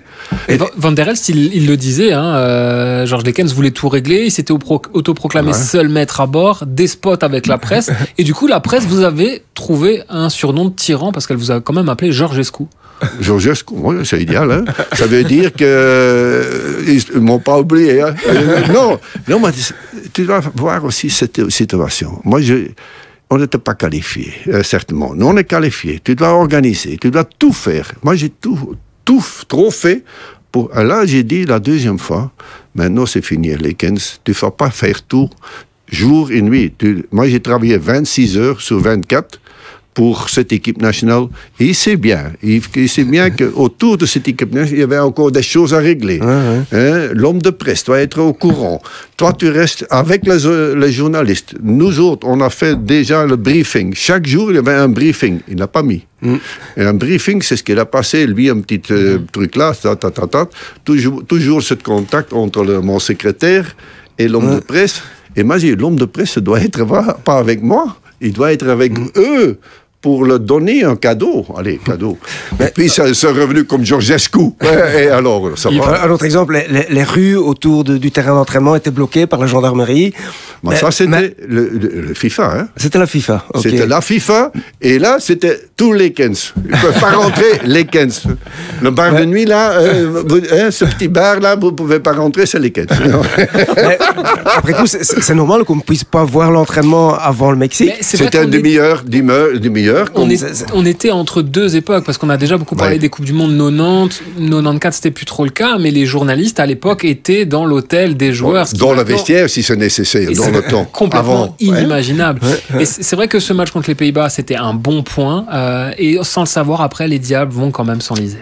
Et Van- Van der Elst, il, il le disait, hein, euh, Georges Lekens voulait tout régler, il s'était au- autoproclamé seul maître à bord, despote avec la presse, et du coup la presse vous avait trouvé un surnom de tyran parce qu'elle vous a quand même appelé Georgescu. Georgescu, oui, c'est idéal. Hein? Ça veut dire que euh, ne m'ont pas oublié. Hein? Euh, non, non, mais tu dois voir aussi cette situation. Moi, je, on n'était pas qualifié, euh, certainement. Nous, on est qualifié. Tu dois organiser, tu dois tout faire. Moi, j'ai tout, tout trop fait. Pour, là, j'ai dit la deuxième fois, maintenant c'est fini, Lekens, tu ne vas pas faire tout jour et nuit. Moi, j'ai travaillé 26 heures sur 24 pour cette équipe nationale. Et il sait bien, il, sait bien qu'autour de cette équipe nationale, il y avait encore des choses à régler. Hein, L'homme de presse doit être au courant. Toi, tu restes avec les, euh, les journalistes. Nous autres, on a fait déjà le briefing. Chaque jour, il y avait un briefing. Il n'a pas mis. Et un briefing, c'est ce qu'il a passé, lui, un petit euh, truc là, ta, ta, ta, ta. Toujours, toujours ce contact entre le- mon secrétaire et l'homme de presse. Et moi, l'homme de presse doit être pas pas avec moi, il doit être avec eux pour leur donner un cadeau. Allez, cadeau. Et puis, ça- c'est revenu comme Georgescu. Et alors, ça va. Un autre exemple, les, les- les rues autour de- du terrain d'entraînement étaient bloquées par la gendarmerie. Bon, Mais- ça, c'était mais- le, le- le FIFA. Hein? C'était la FIFA. C'était la FIFA, et là, c'était tous les Kens. Ils ne peuvent pas rentrer, les Kens. Le bar de nuit, là, euh, vous- hein, ce petit bar-là, vous ne pouvez pas rentrer, c'est les Kens. Mais, après tout, c'est- normal qu'on ne puisse pas voir l'entraînement avant le Mexique. Mais C'était un qu'on est- demi-heure, demi-heure, On, comme- est- on était entre deux époques parce qu'on a déjà beaucoup parlé Ouais. des coupes du monde 90, 94 c'était plus trop le cas, mais les journalistes à l'époque étaient dans l'hôtel des joueurs. ce Dans le maintenant- vestiaire, si c'est nécessaire, Et dans le temps. Complètement Avant. Ouais. inimaginable. Et c'est c'est vrai que ce match contre les Pays-Bas, c'était un bon point. euh, et sans le savoir, après, les Diables vont quand même s'enliser.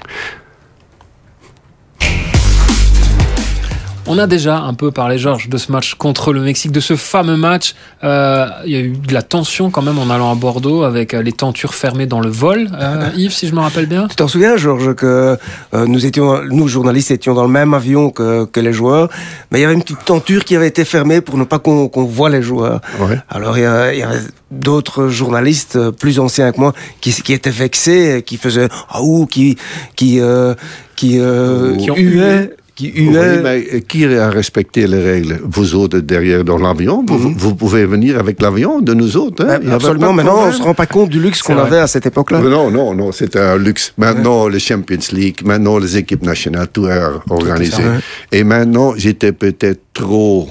On a déjà un peu parlé, Georges, de ce match contre le Mexique, de ce fameux match. Euh, il y a eu de la tension quand même en allant à Bordeaux avec euh, les tentures fermées dans le vol. Euh, Yves, si je me rappelle bien. Tu t'en souviens, Georges, que euh, nous étions, nous journalistes, étions dans le même avion que, que les joueurs, mais il y avait une petite tenture qui avait été fermée pour ne pas qu'on qu'on voit les joueurs. Ouais. Alors il y, a- il y avait d'autres journalistes plus anciens que moi qui, qui étaient vexés, qui faisaient ah ouh, qui qui euh, qui, euh, Qui ont huaient, qui Oui, mais qui a respecté les règles Vous autres derrière dans l'avion, vous, vous pouvez venir avec l'avion de nous autres. hein? Mhm. Absolument. de Maintenant, on problème. se rend pas compte du luxe qu'on avait à cette époque-là. Non, non, non, c'était un luxe. Maintenant, le Champions League, maintenant, les équipes nationales, tout est organisé. ouais. Et maintenant, j'étais peut-être trop,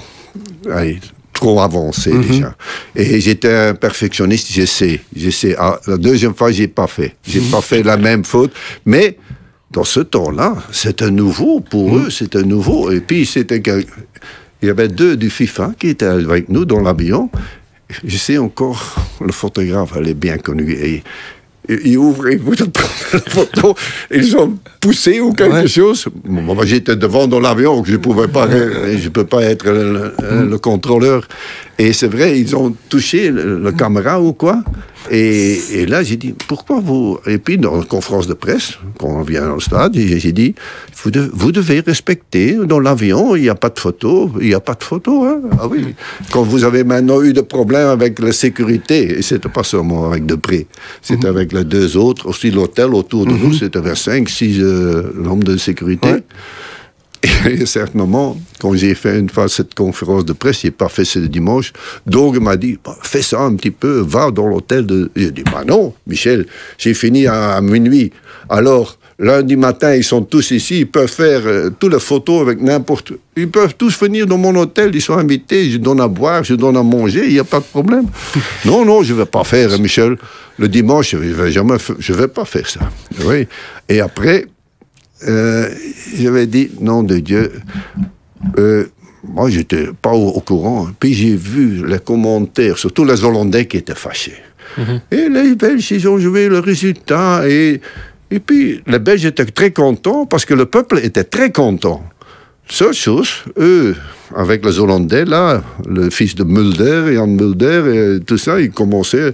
allez, trop avancé Mhm. déjà. Et j'étais un perfectionniste, je sais, je sais. Ah, la deuxième fois, j'ai pas fait. J'ai Mhm. pas fait la même faute. Mais, dans ce temps-là, c'était nouveau pour Mhm. eux, c'était nouveau. Et puis, c'était il y avait deux du FIFA qui étaient avec nous dans l'avion. Je sais encore, le photographe, elle est bien connu. Et, et- il ouvre, il voulait prendre la photo, ils ont poussé ou quelque Ouais. chose. Moi, j'étais devant dans l'avion, je ne pouvais pas, je peux pas être le contrôleur. Et c'est vrai, ils ont touché le, le caméra ou quoi. Et, et là, j'ai dit, pourquoi vous... Et puis, dans la conférence de presse, quand on vient au stade, j'ai dit, vous, de- vous devez respecter, dans l'avion, il n'y a pas de photo, il n'y a pas de photo. Hein? Ah oui. Quand vous avez maintenant eu des problèmes avec la sécurité, et c'était pas seulement avec Depré, c'était avec les deux autres, aussi l'hôtel autour de nous, c'était vers 5, 6 euh, hommes de sécurité. Ouais. Et à un certain moment, quand j'ai fait une fois cette conférence de presse, j'ai pas fait ce dimanche, Doug m'a dit, Bah, fais ça un petit peu, va dans l'hôtel de... J'ai dit, bah non, Michel, j'ai fini à, à minuit. Alors, lundi matin, ils sont tous ici, ils peuvent faire euh, toutes les photos avec n'importe... Ils peuvent tous venir dans mon hôtel, ils sont invités, je donne à boire, je donne à manger, il n'y a pas de problème. non, non, je ne vais pas faire, Michel. Le dimanche, je ne vais jamais, je vais pas faire ça. Oui. Et après, euh, j'avais dit, nom de Dieu, euh, moi, j'étais pas au, au courant. Puis j'ai vu les commentaires, surtout les Hollandais qui étaient fâchés. Et les Belges, ils ont joué le résultat. Et, et puis, les Belges étaient très contents parce que le peuple était très content. Seule chose, eux, avec les Hollandais, là, le fils de Mulder, Jan Mulder, et tout ça, ils commençaient.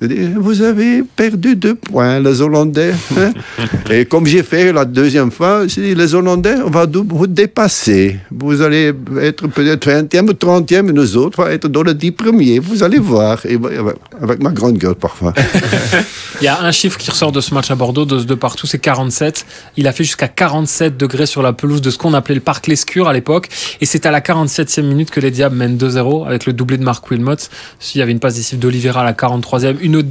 Vous avez perdu deux points, les Hollandais. hein. et comme j'ai fait la deuxième fois, j'ai dit, les Hollandais, on va vous dépasser. Vous allez être peut-être 20e ou 30e, et nous autres, on va être dans les 10 premiers. Vous allez voir. Et avec- ma grande gueule, parfois. Il y a un chiffre qui ressort de ce match à Bordeaux, de, de partout, c'est 47. Il a fait jusqu'à 47 degrés sur la pelouse de ce qu'on appelait le parc Lescure à l'époque. Et c'est à la 47e minute que les Diables mènent 2-0 avec le doublé de Marc Wilmot. Il y avait une passe décisive d'Olivera à la 43e, une autre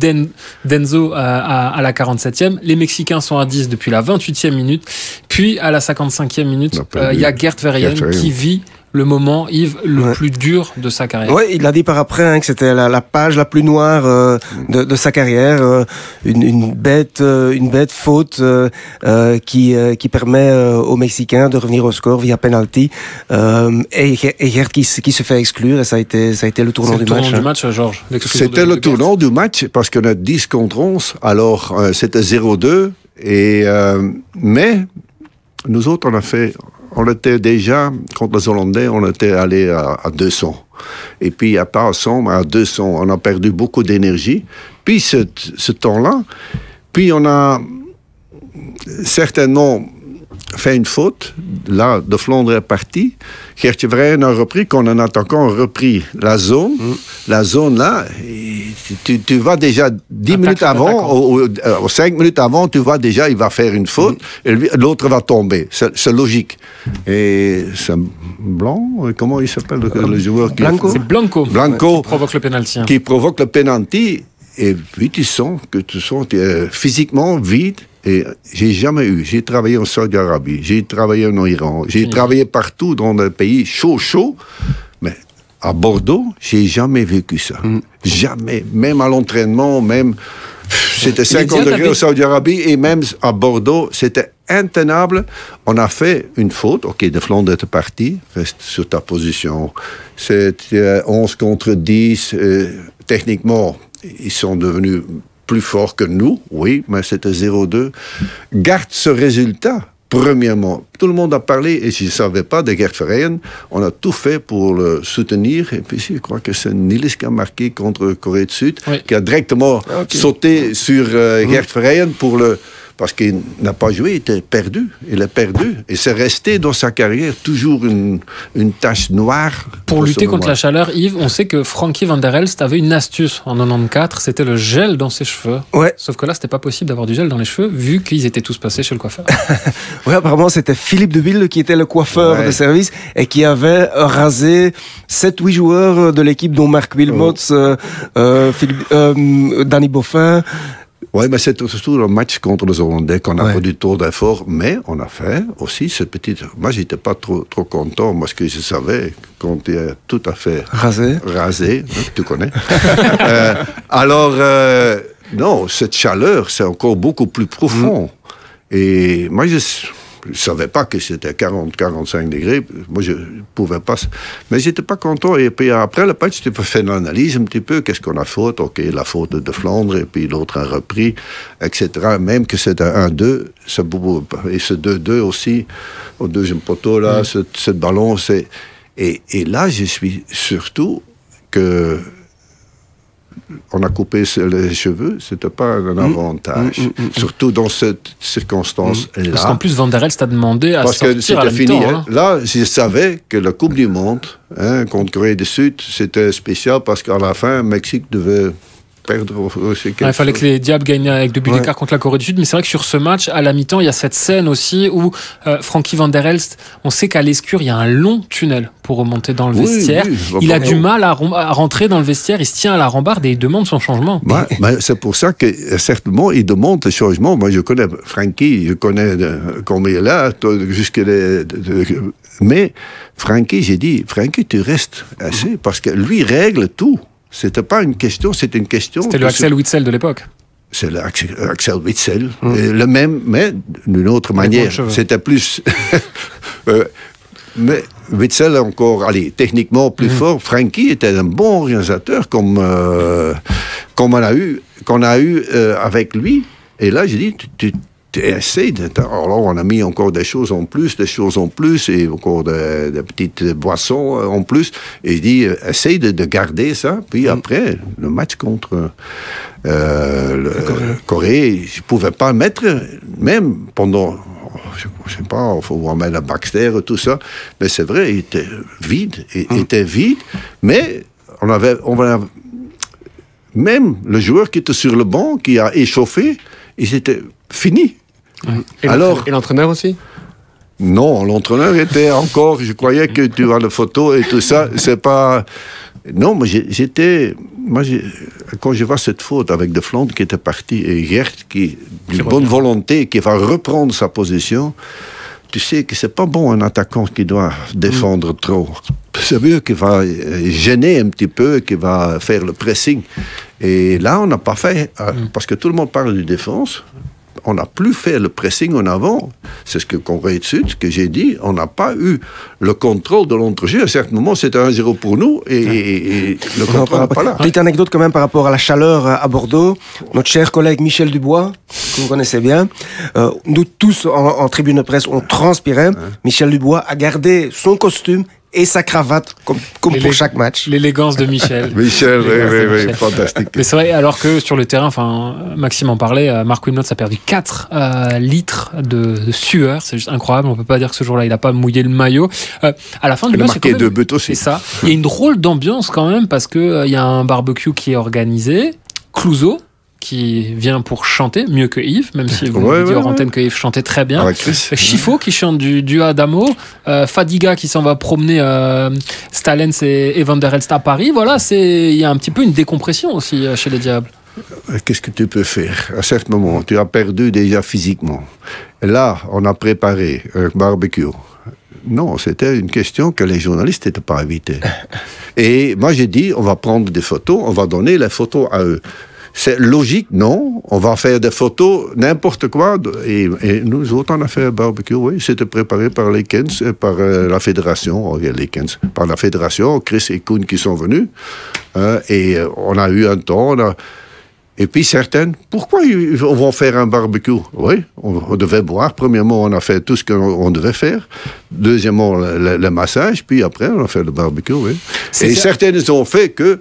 d'Enzo à, à- à la 47e. Les Mexicains sont à 10 depuis la 28e minute. Puis à la 55e minute, perdu. euh, il y a Gert Verheyen. qui vit le moment, Yves, le Ouais. plus dur de sa carrière. Ouais, il a dit par après hein, que c'était la, la page la plus noire euh, de, de sa carrière, euh, une, une bête, euh, une bête faute euh, euh, qui euh, qui permet euh, aux Mexicains de revenir au score via penalty euh, et, et Gert qui, se- qui se fait exclure et ça a été ça a été le tournant C'est le du tournant match. du hein. match, Georges. C'était le tournant du match parce qu'on a 10 contre 11. Alors, euh, c'était 0-2. Et, euh, mais nous autres, on a fait. On était déjà, contre les Hollandais, on était allé à, à 200. Et puis, à part ça, à 200, on a perdu beaucoup d'énergie. Puis, ce, ce temps-là, puis on a certainement fait une faute. Là, de Flandre est parti. Gertje Vrijen a repris, qu'on en a encore repris la zone. La zone là, et tu, tu vas déjà 10 Attaque- minutes avant, attaquant. ou, ou, euh, 5 minutes avant, tu vois déjà, il va faire une faute, et lui- l'autre va tomber. C'est c'est logique. Et c'est Blanc, euh, comment il s'appelle le, le joueur qui Blanco. C'est Blanco, Blanco. qui provoque le pénalty. hein. qui provoque le penalty. Et puis tu sens que tu sens es physiquement vide. Et j'ai jamais eu. J'ai travaillé en Saudi Arabie, j'ai travaillé en Iran, j'ai travaillé partout dans des pays chauds, chauds. Mais à Bordeaux, j'ai jamais vécu ça. Jamais. Même à l'entraînement, même. C'était 50 Diables degrés au Saudi Arabie et même à Bordeaux, c'était intenable. On a fait une faute. Ok, de Flandre est parti. Reste sur ta position. C'était euh, 11 contre 10. euh, techniquement, ils sont devenus plus forts que nous. Oui, mais c'était 0-2. Garde ce résultat. Premièrement, tout le monde a parlé et je ne savais pas de Gert Verheyen. On a tout fait pour le soutenir. Et puis je crois que c'est Nilis qui a marqué contre Corée du Sud, Oui. qui a directement sauté sur euh, Gert Verheyen pour le parce qu'il n'a pas joué, il était perdu. Il est perdu. Et c'est resté dans sa carrière toujours une, une tache noire. Pour lutter contre la chaleur, Yves, on sait que Frankie Van Der Elst avait une astuce en 94, c'était le gel dans ses cheveux. Ouais. Sauf que là, c'était pas possible d'avoir du gel dans les cheveux vu qu'ils étaient tous passés chez le coiffeur. Ouais, apparemment, c'était Philippe Deville qui était le coiffeur Ouais. de service et qui avait rasé 7-8 joueurs de l'équipe, dont Marc Wilmots, euh, euh, Philippe, euh, Danny Boffin. Oui, mais c'est surtout le match contre les Hollandais qu'on a Ouais. pas du tout d'effort, mais on a fait aussi ce petit. Moi, j'étais pas trop, trop content parce que je savais qu'on était tout à fait Rasé. rasé, hein, tu connais. Euh, alors, euh, non, cette chaleur, c'est encore beaucoup plus profond. Et moi, je ne savais pas que c'était 40-45 degrés. Moi, je ne pouvais pas. Mais j'étais pas content. Et puis après le match, tu peux faire une analyse un petit peu. Qu'est-ce qu'on a faute OK, la faute de Flandre, et puis l'autre a repris, etc. Même que c'était 1-2, c'est beaucoup- et ce 2-2 aussi, au deuxième poteau, là, ce, ce ballon, c'est. Et, et là, je suis surtout que on a coupé les cheveux, c'était pas un avantage. Surtout dans cette circonstance-là. Parce qu'en plus, Van Der Elst a demandé à Parce que sortir à la c'était fini. hein. hein. Là, je savais que la Coupe du Monde hein, contre Corée du Sud, c'était spécial parce qu'à la fin, le Mexique devait perdre Ouais, il fallait que les Diables gagnent avec deux buts Ouais. d'écart contre la Corée du Sud. Mais c'est vrai que sur ce match, à la mi-temps, il y a cette scène aussi où euh, Frankie Van Der Elst, on sait qu'à l'Escure, il y a un long tunnel pour remonter dans le Oui, vestiaire. oui, il a du mal à, rentrer dans le vestiaire. Il se tient à la rambarde et il demande son changement. Ouais, mais c'est pour ça que certainement il demande le changement. Moi, je connais Frankie, je connais euh, comme il est là, de- mais Frankie, j'ai dit, Frankie, tu restes assez parce que lui règle tout. C'était pas une question, c'était une question. C'était le Axel Witzel de l'époque. C'est Axel, Witzel, Euh, le même, mais d'une autre manière. C'était plus. Euh, mais Witzel encore, allez, techniquement plus fort. Frankie était un bon organisateur comme, euh, comme on a eu, qu'on a eu euh, avec lui. Et là, j'ai dit, tu, tu, de. Alors, on a mis encore des choses en plus, des choses en plus, et encore des, petites boissons euh, en plus. Et je dis, euh, essaye de, de garder ça. Puis après, le match contre euh, le Corée, je ne pouvais pas mettre, même pendant. Je ne sais pas, il faut voir mettre la Baxter et tout ça. Mais c'est vrai, il était vide. Il était vide, mais on avait. On avait même le joueur qui était sur le banc, qui a échauffé, ils étaient finis. Et Alors- l'entraîneur- Et l'entraîneur aussi? Non, l'entraîneur était encore. Je croyais que tu vois la photo et tout ça. C'est pas. Non, mais j'étais. Moi, quand je vois cette faute avec De Flandre qui était parti et Gert qui, d'une bonne volonté, qui va reprendre sa position, tu sais que c'est pas bon un attaquant qui doit défendre trop. C'est mieux qu'il va euh, gêner un petit peu, qu'il va faire le pressing. Et là, on n'a pas fait, euh, parce que tout le monde parle de défense. On n'a plus fait le pressing en avant. C'est ce que Corée du Sud, ce que j'ai dit. On n'a pas eu le contrôle de l'entrejeu. À certains moments, c'était 1-0 pour nous et, et- et le contrôle n'est pas là. Petite anecdote quand même par rapport à la chaleur à Bordeaux. Notre cher collègue Michel Dubois, que vous connaissez bien, euh, nous tous en, en tribune de presse, on transpirait. Michel Dubois a gardé son costume et sa cravate comme, pour chaque match. L'élégance de Michel. Michel, oui, oui, oui, Michel. fantastique. Mais c'est vrai, alors que sur le terrain, enfin, Maxime en parlait, euh, Marc Wimnotz a perdu 4 euh, litres de, de sueur. C'est juste incroyable. On peut pas dire que ce jour-là, il a pas mouillé le maillot. Euh, à la fin du match, deux buts aussi. C'est ça. Il y a une drôle d'ambiance quand même parce que euh, il y a un barbecue qui est organisé. Clouseau qui vient pour chanter mieux que Yves, même si vous Ouais, m'avez dit ouais, hors ouais. antenne que Yves chantait très bien. Chris. Chifo qui chante du, du Adamo, euh, Fadiga qui s'en va promener euh, Stalens et, et Van der Elst à Paris. Voilà, c'est il y a un petit peu une décompression aussi euh, chez les Diables. Qu'est-ce que tu peux faire? À certain moment, tu as perdu déjà physiquement. Et là, on a préparé un barbecue. Non, c'était une question que les journalistes n'étaient pas invités. Et moi, j'ai dit, on va prendre des photos, on va donner les photos à eux. C'est logique, non? On va faire des photos, n'importe quoi. Et, et nous autres, on a fait un barbecue, oui. C'était préparé par les Kens, par euh, la fédération, oh, les Kens, par la fédération, Chris et Kuhn qui sont venus. hein, et euh, on a eu un temps, a, Et puis certaines, pourquoi ils vont faire un barbecue? Oui, on, on devait boire. Premièrement, on a fait tout ce qu'on on devait faire. Deuxièmement, le, le- le massage. Puis après, on a fait le barbecue. Oui. Et ça. certaines ont fait que,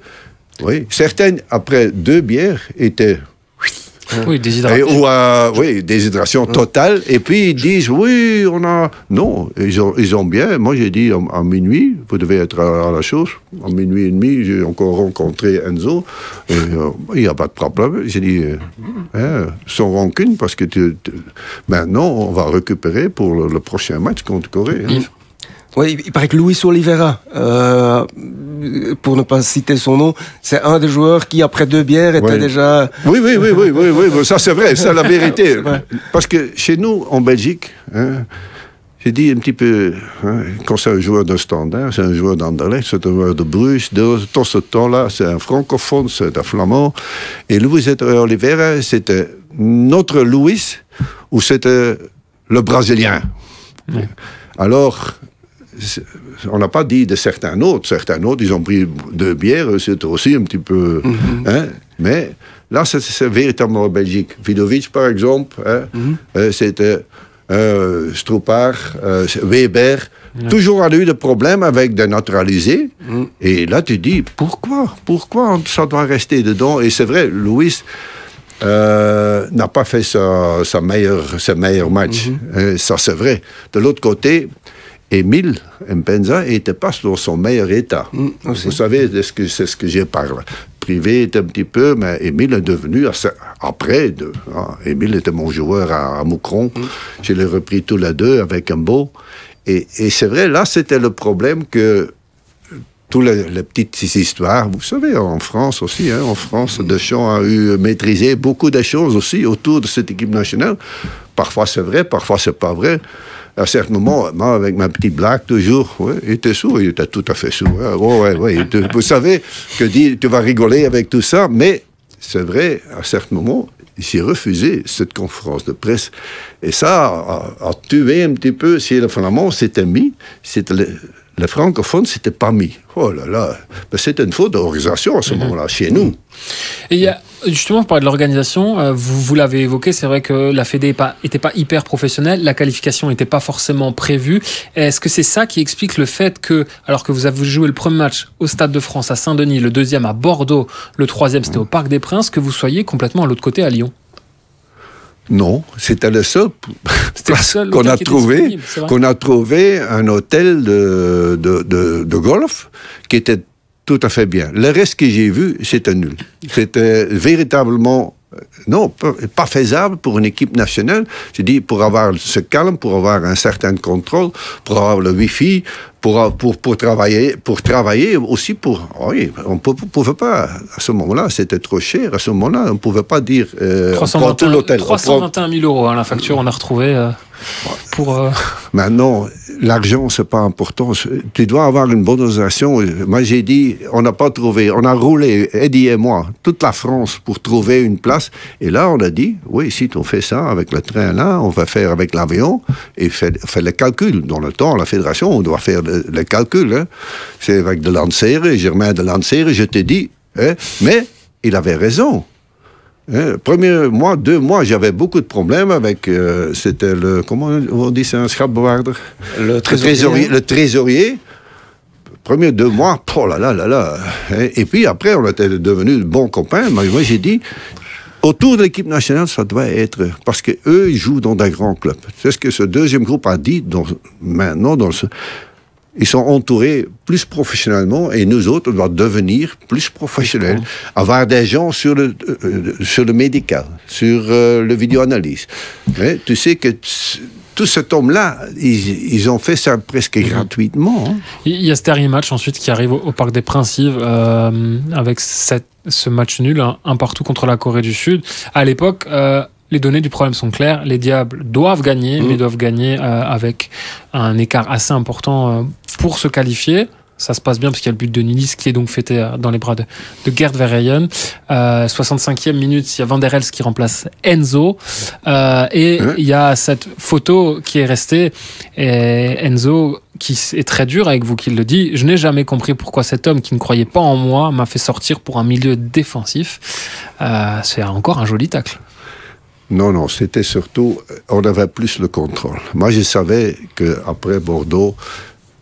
oui, certaines après deux bières étaient Oui, ou à, oui, déshydratation totale. Et puis ils disent, oui, on a... Non, ils ont, ils ont bien. Moi, j'ai dit, à, à minuit, vous devez être à, à la chose. À minuit et demi, j'ai encore rencontré Enzo. Et, euh, il n'y a pas de problème. J'ai dit, euh, hein, sans rancune, parce que tu, tu- maintenant, on va récupérer pour le, le prochain match contre Corée. hein. Oui, il paraît que Luis Oliveira, euh, pour ne pas citer son nom, c'est un des joueurs qui, après deux bières, était déjà... Oui, oui, oui, oui, oui, oui, oui, ça c'est vrai, c'est la vérité. Parce que chez nous, en Belgique, hein, j'ai dit un petit peu, hein, quand c'est un joueur de standard, c'est un joueur d'Anderlecht, c'est un joueur de Bruges, de, dans ce temps-là, c'est un francophone, c'est un flamand. Et Louis Oliveira, c'était notre Louis, ou c'était le Brésilien? Alors, on n'a pas dit de certains autres. Certains autres, ils ont pris deux bières, c'était aussi un petit peu. hein, mais là, c'est- c'est véritablement en Belgique. Vidovic, par exemple, hein, euh, c'était euh, Stroopar, euh, Weber. Toujours a eu des problèmes avec des naturalisés. Et là, tu dis, pourquoi? Pourquoi ça doit rester dedans? Et c'est vrai, Louis euh, n'a pas fait sa, sa meilleure, meilleurs matchs. Euh, ça, c'est vrai. De l'autre côté, Émile Mpenza n'était pas dans son meilleur état. aussi. Vous savez, c'est ce que, ce que j'ai parlé. Privé était un petit peu, mais Émile est devenu, assez- après, de, ah, Émile était mon joueur à, à Moucron. Je l'ai repris tous les deux avec un beau. Et, et c'est vrai, là, c'était le problème que toutes les, les petites histoires, vous savez, en France aussi, hein, en France, Deschamps a eu maîtrisé beaucoup de choses aussi autour de cette équipe nationale. Parfois c'est vrai, parfois c'est pas vrai. À certains moments, moi, avec ma petite blague, toujours, ouais, il était sourd, il était tout à fait sourd. hein. Ouais, ouais, vous savez que dit, tu vas rigoler avec tout ça, mais c'est vrai, à certains moments, j'ai refusé cette conférence de presse. Et ça a, a tué un petit peu, si le flamand s'était mis, c'était le, le francophone s'était pas mis. Oh là là, c'était une faute d'organisation à ce moment-là, chez nous. Et il y a, justement, vous parlez de l'organisation, euh, vous, vous l'avez évoqué, c'est vrai que la Fédé n'était pas, était pas hyper professionnelle, la qualification n'était pas forcément prévue. Est-ce que c'est ça qui explique le fait que, alors que vous avez joué le premier match au Stade de France à Saint-Denis, le deuxième à Bordeaux, le troisième c'était au Parc des Princes, que vous soyez complètement à l'autre côté à Lyon? Non, c'était le seul qu'on a trouvé, qu'on a trouvé un hôtel de, de, de, de golf qui était tout à fait bien. Le reste que j'ai vu, c'était nul. C'était véritablement non, pas, faisable pour une équipe nationale. Je dis pour avoir ce calme, pour avoir un certain contrôle, pour avoir le wifi, pour, pour, pour travailler, pour travailler aussi pour. Oui, on ne pouvait pas à ce moment-là, c'était trop cher. À ce moment-là, on ne pouvait pas dire. Euh, on prend tout 321, l'hôtel. on prend- 321 000 euros, hein, la facture, on a retrouvé euh, pour. euh, Maintenant, l'argent, c'est pas important. Tu dois avoir une bonne organisation. Moi, j'ai dit, on n'a pas trouvé. On a roulé, Eddie et moi, toute la France pour trouver une place. Et là, on a dit, oui, si on fait ça avec le train là, on va faire avec l'avion et fait, fait le calcul. Dans le temps, la fédération, on doit faire le, le calcul. hein. C'est avec de Lancere, Germain de Lancere, je te dis. hein. Mais il avait raison. Hein, premier mois, deux mois, j'avais beaucoup de problèmes avec. euh, C'était le. Comment on dit c'est un scrapbewaarder Le le trésorier. le trésorier, premier deux mois, oh là là là là. Et puis après, on était devenus de bons copains. Mais moi, j'ai dit, autour de l'équipe nationale, ça doit être. Parce qu'eux, ils jouent dans des grands clubs. C'est ce que ce deuxième groupe a dit dans- maintenant. Dans ce, ils sont entourés plus professionnellement et nous autres, on doit devenir plus professionnels. Avoir des gens sur le, euh, sur le médical, sur euh, le vidéo-analyse. Hein, tu sais que tout cet homme-là, ils, ils ont fait ça presque gratuitement. hein. Il y a ce dernier match ensuite qui arrive au, au Parc des Principes euh, avec cette- ce match nul, un, un partout contre la Corée du Sud. À l'époque, euh, les données du problème sont claires. Les Diables doivent gagner, mais doivent gagner euh, avec un écart assez important euh, pour se qualifier. Ça se passe bien parce qu'il y a le but de Nilis qui est donc fêté euh, dans les bras de, de Gerd Verheyen. Euh, 65e minute, il y a Van der Elst qui remplace Enzo. Euh, et Hein il y a cette photo qui est restée. Et Enzo, qui est très dur avec vous, qui le dit. Je n'ai jamais compris pourquoi cet homme qui ne croyait pas en moi m'a fait sortir pour un milieu défensif. Euh, C'est encore un joli tacle. Non, non, c'était surtout, euh, on avait plus le contrôle. Moi, je savais qu'après Bordeaux,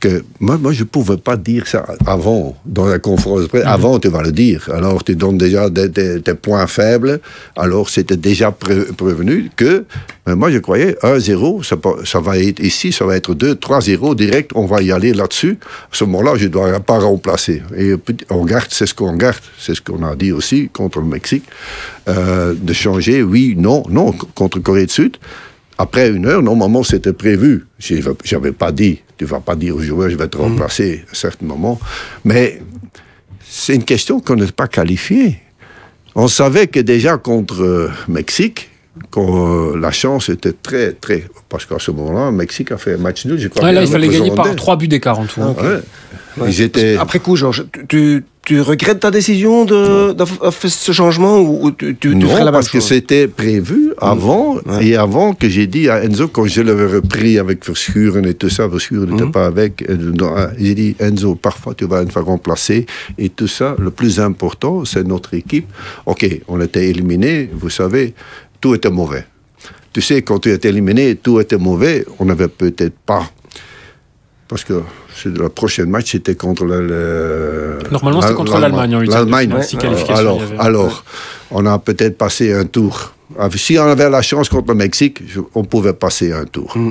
que moi, moi, je pouvais pas dire ça avant, dans la conférence presse. Avant, tu vas le dire. Alors, tu donnes déjà des, des- des points faibles. Alors, c'était déjà pré- prévenu que, mais moi, je croyais 1-0, ça, va être ici, ça va être 2, 3-0 direct, on va y aller là-dessus. À ce moment-là, je ne dois pas remplacer. Et on garde, c'est ce qu'on garde. C'est ce qu'on a dit aussi contre le Mexique. Euh, de changer, oui, non, non, contre Corée du Sud. Après une heure, normalement, c'était prévu. Je n'avais pas dit, tu vas pas dire aux joueurs, je vais te remplacer à certains moments. Mais c'est une question qu'on n'est pas qualifié. On savait que déjà contre euh, Mexique, qu'on- la chance était très, très. Parce qu'à ce moment-là, Mexique a fait un match nul, je crois. Ouais, là, il fallait gagner par Hollandais. trois buts d'écart en tout. Ouais. Ouais. Ils étaient. Après coup, Georges, tu, tu, tu regrettes ta décision de, de faire ce changement ou, tu, tu, tu non, ferais la même parce que c'était prévu avant, Ouais. et avant que j'ai dit à Enzo, quand je l'avais repris avec Verschuren et tout ça, Verschuren n'était pas avec, euh, euh, j'ai dit, Enzo, parfois tu vas me faire remplacer, et tout ça, le plus important, c'est notre équipe. Ok, on était éliminés, vous savez, tout était mauvais. Tu sais, quand tu étais éliminé, tout était mauvais, on n'avait peut-être pas... Parce que c'est le prochain match, c'était contre le, le- Normalement, c'était contre l'Allemagne en L'Allemagne. qualification Alors, alors, on a peut-être passé un tour. Ah, Si on avait la chance contre le Mexique, je- on pouvait passer un tour. Mm.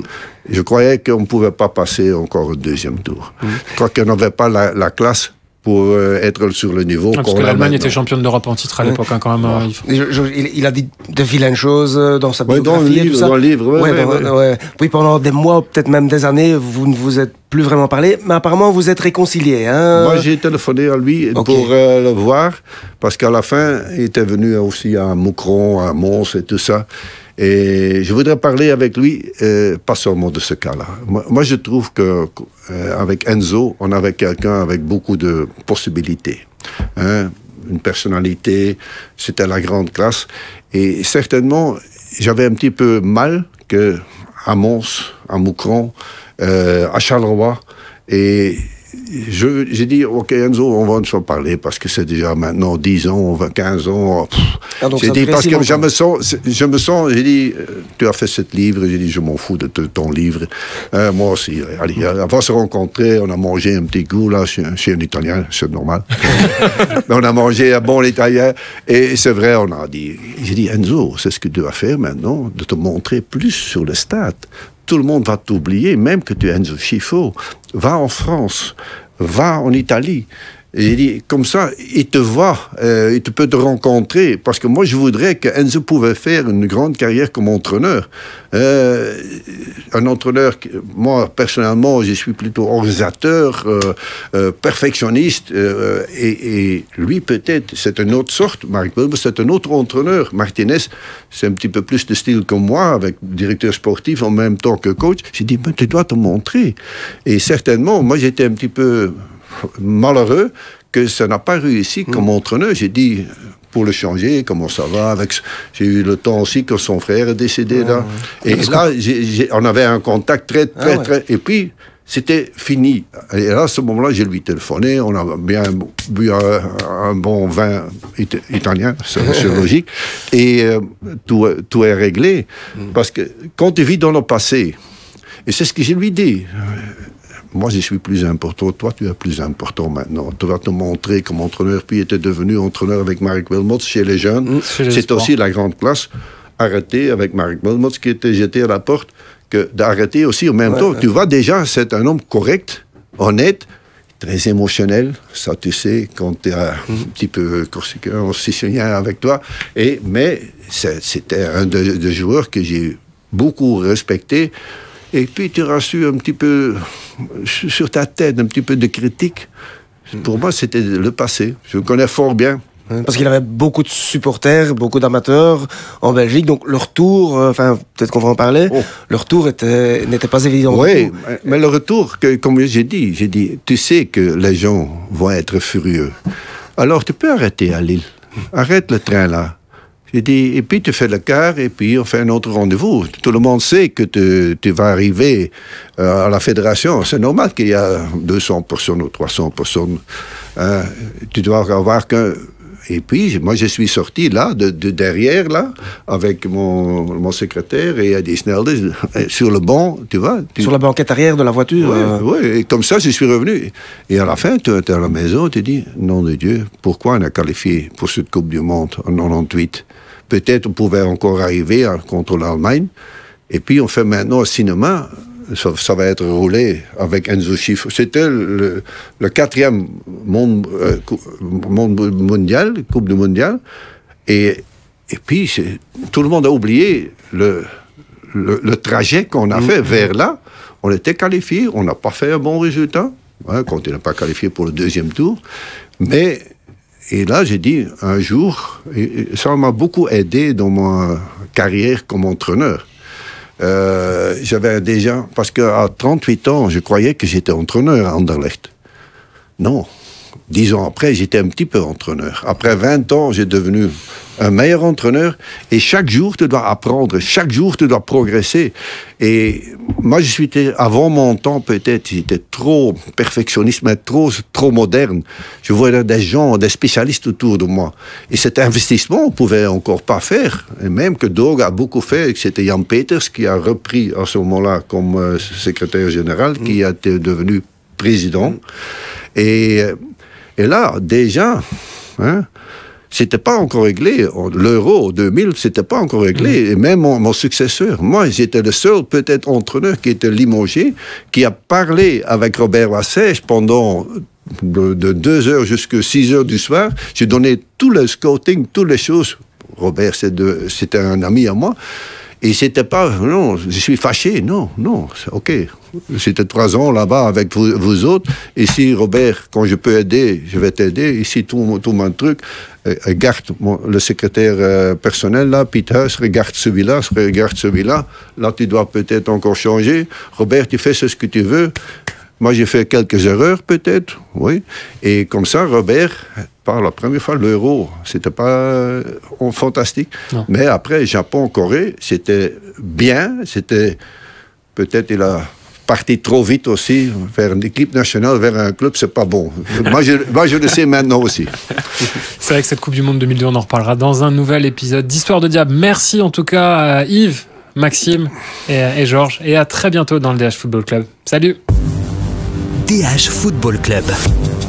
Je croyais qu'on ne pouvait pas passer encore un deuxième tour. Mm. Je crois qu'on n'avait pas la, la classe pour euh, être sur le niveau. Ah, parce que a l'Allemagne était championne d'Europe en titre à l'époque, hein, quand même. euh, il faut- Et je- je- il, il a dit de vilaines choses euh, dans sa Ouais, biographie dans le et tout livre, ça. dans le livre, ouais, Ouais, ouais, dans- ouais. ouais. Oui, pendant des mois, peut-être même des années, vous ne vous êtes plus vraiment parlé, mais apparemment vous êtes réconciliés. Hein Moi, j'ai téléphoné à lui pour euh, le voir, parce qu'à la fin, il était venu aussi à Moucron, à Mons et tout ça. Et je voudrais parler avec lui, euh, pas seulement de ce cas-là. Moi, je trouve que euh, avec Enzo, on avait quelqu'un avec beaucoup de possibilités. Hein, une personnalité, c'était la grande classe. Et certainement, j'avais un petit peu mal que à Mons, à Moucron, euh, à Charleroi, et j'ai dit, OK, Enzo, on va se parler parce que c'est déjà maintenant 10 ans, on va 15 ans. pff. Ah, j'ai dit, parce que je me sens, je me sens, j'ai dit, euh, tu as fait ce livre, j'ai dit, je m'en fous de ton livre. Euh, moi aussi, allez, on va se rencontrer, on a mangé un petit goût là chez, chez un Italien, c'est normal. On a mangé un bon Italien, et c'est vrai, on a dit, j'ai dit, Enzo, c'est ce que tu vas faire maintenant, de te montrer plus sur le stade. Tout le monde va t'oublier, même que tu es Enzo Schifo. Va en France, va en Italie. Et J'ai dit, comme ça, il te voit, euh, il peut te rencontrer. Parce que moi, je voudrais que Enzo pouvait faire une grande carrière comme entraîneur. Euh, un entraîneur, moi, personnellement, je suis plutôt organisateur, euh, euh, perfectionniste. euh, et, et lui, peut-être, c'est une autre sorte. Marc Wilbur, c'est un autre entraîneur. Martinez, c'est un petit peu plus de style que moi, avec directeur sportif en même temps que coach. J'ai dit, mais tu dois te montrer. Et certainement, moi, j'étais un petit peu malheureux que ça n'a pas réussi comme entraîneur. J'ai dit, pour le changer, comment ça va avec... J'ai eu le temps aussi que son frère est décédé là. Et là, on avait un contact très, très, Ah ouais. très... Et puis, c'était fini. Et là, à ce moment-là, j'ai lui téléphoné. On a bien bu un, un bon vin it- italien, c'est c'est logique. Et euh, tout, tout est réglé. Parce que quand tu vis dans le passé, et c'est ce que je lui dis, moi, je suis plus important. Toi, tu es plus important maintenant. Tu vas te montrer comme entraîneur. Puis, tu es devenu entraîneur avec Marek Wilmots chez les jeunes. les C'est aussi la grande classe. Arrêter avec Marek Wilmots qui était jeté à la porte. Que d'arrêter aussi en même temps. Tu vois déjà, c'est un homme correct, honnête, très émotionnel. Ça, tu sais, quand tu es un petit peu corsicain, sicilien avec toi. Et, mais c'était un des des joueurs que j'ai beaucoup respecté. Et puis, tu as reçu un petit peu sur ta tête, un petit peu de critique. Pour moi, c'était le passé. Je le connais fort bien. Parce qu'il avait beaucoup de supporters, beaucoup d'amateurs en Belgique, donc leur tour, euh, enfin peut-être qu'on va en parler, Oh. leur tour était- n'était pas évident. Oui, mais- mais le retour, que, comme j'ai dit, j'ai dit, tu sais que les gens vont être furieux. Alors tu peux arrêter à Lille. Arrête le train là. J'ai dit, et puis tu fais le quart et puis on fait un autre rendez-vous. Tout le monde sait que tu, tu vas arriver euh, à la fédération. C'est normal qu'il y a 200 personnes ou 300 personnes. Hein. tu dois avoir qu'un... Et puis, moi, je suis sorti là, de, de derrière, là, avec mon, mon secrétaire et Eddie Snelders, euh, sur le banc, tu vois. tu- Sur la banquette arrière de la voiture. Ouais, euh, ouais, et comme ça, je suis revenu. Et à la fin, tu es à la maison, tu dis, nom de Dieu, pourquoi on a qualifié pour cette Coupe du Monde en 98 Peut-être on pouvait encore arriver à- contre l'Allemagne. Et puis, on fait maintenant au cinéma. Ça, ça va être roulé avec Enzo Schiff. C'était le, le quatrième monde, euh, monde mondial, Coupe du Mondial. Et, et puis, tout le monde a oublié le, le, le trajet qu'on a fait vers là. On était qualifié, on n'a pas fait un bon résultat, hein, quand on n'est pas qualifié pour le deuxième tour. Mais, et là, j'ai dit, un jour, ça m'a beaucoup aidé dans ma carrière comme entraîneur. Euh, J'avais déjà, parce qu'à 38 ans, je croyais que j'étais entraîneur à Anderlecht. Non. Dix ans après, j'étais un petit peu entraîneur. Après 20 ans, j'ai devenu un meilleur entraîneur. Et chaque jour, tu dois apprendre. Chaque jour, tu dois progresser. Et moi, je suis, avant mon temps, peut-être, j'étais trop perfectionniste, mais trop, trop moderne. Je voyais des gens, des spécialistes autour de moi. Et cet investissement, on pouvait encore pas faire. Et même que Doug a beaucoup fait. C'était Jan Peters qui a repris à ce moment-là comme euh, secrétaire général, qui a été devenu président. Et, euh, et là, déjà, hein, c'était pas encore réglé. L'euro 2000, c'était pas encore réglé. Et même mon, mon successeur, moi, j'étais le seul peut-être entraîneur qui était limogé, qui a parlé avec Robert Lassèche pendant de, de 2 heures jusqu'à 6 heures du soir. J'ai donné tout le scouting, toutes les choses. Robert, c'était un ami à moi. Et c'était pas, non, je suis fâché, non, non, ok. C'était trois ans là-bas avec vous, autres. Ici, Robert, quand je peux aider, je vais t'aider. Ici, tout, tout mon truc. Euh, regarde mon- le secrétaire euh, personnel, là, Peter, regarde celui-là, regarde celui-là. Là, tu dois peut-être encore changer. Robert, tu fais ce que tu veux. Moi, j'ai fait quelques erreurs, peut-être, oui. Et comme ça, Robert, par la première fois, l'euro, c'était pas euh, fantastique. Non. Mais après, Japon-Corée, c'était bien. C'était peut-être il a parti trop vite aussi vers une équipe nationale, vers un club, c'est pas bon. moi, je, moi, je le sais maintenant aussi. C'est vrai que cette Coupe du Monde 2002, on en reparlera dans un nouvel épisode d'Histoire de Diable. Merci en tout cas à Yves, Maxime et, et Georges. Et à très bientôt dans le DH Football Club. Salut DH Football Club.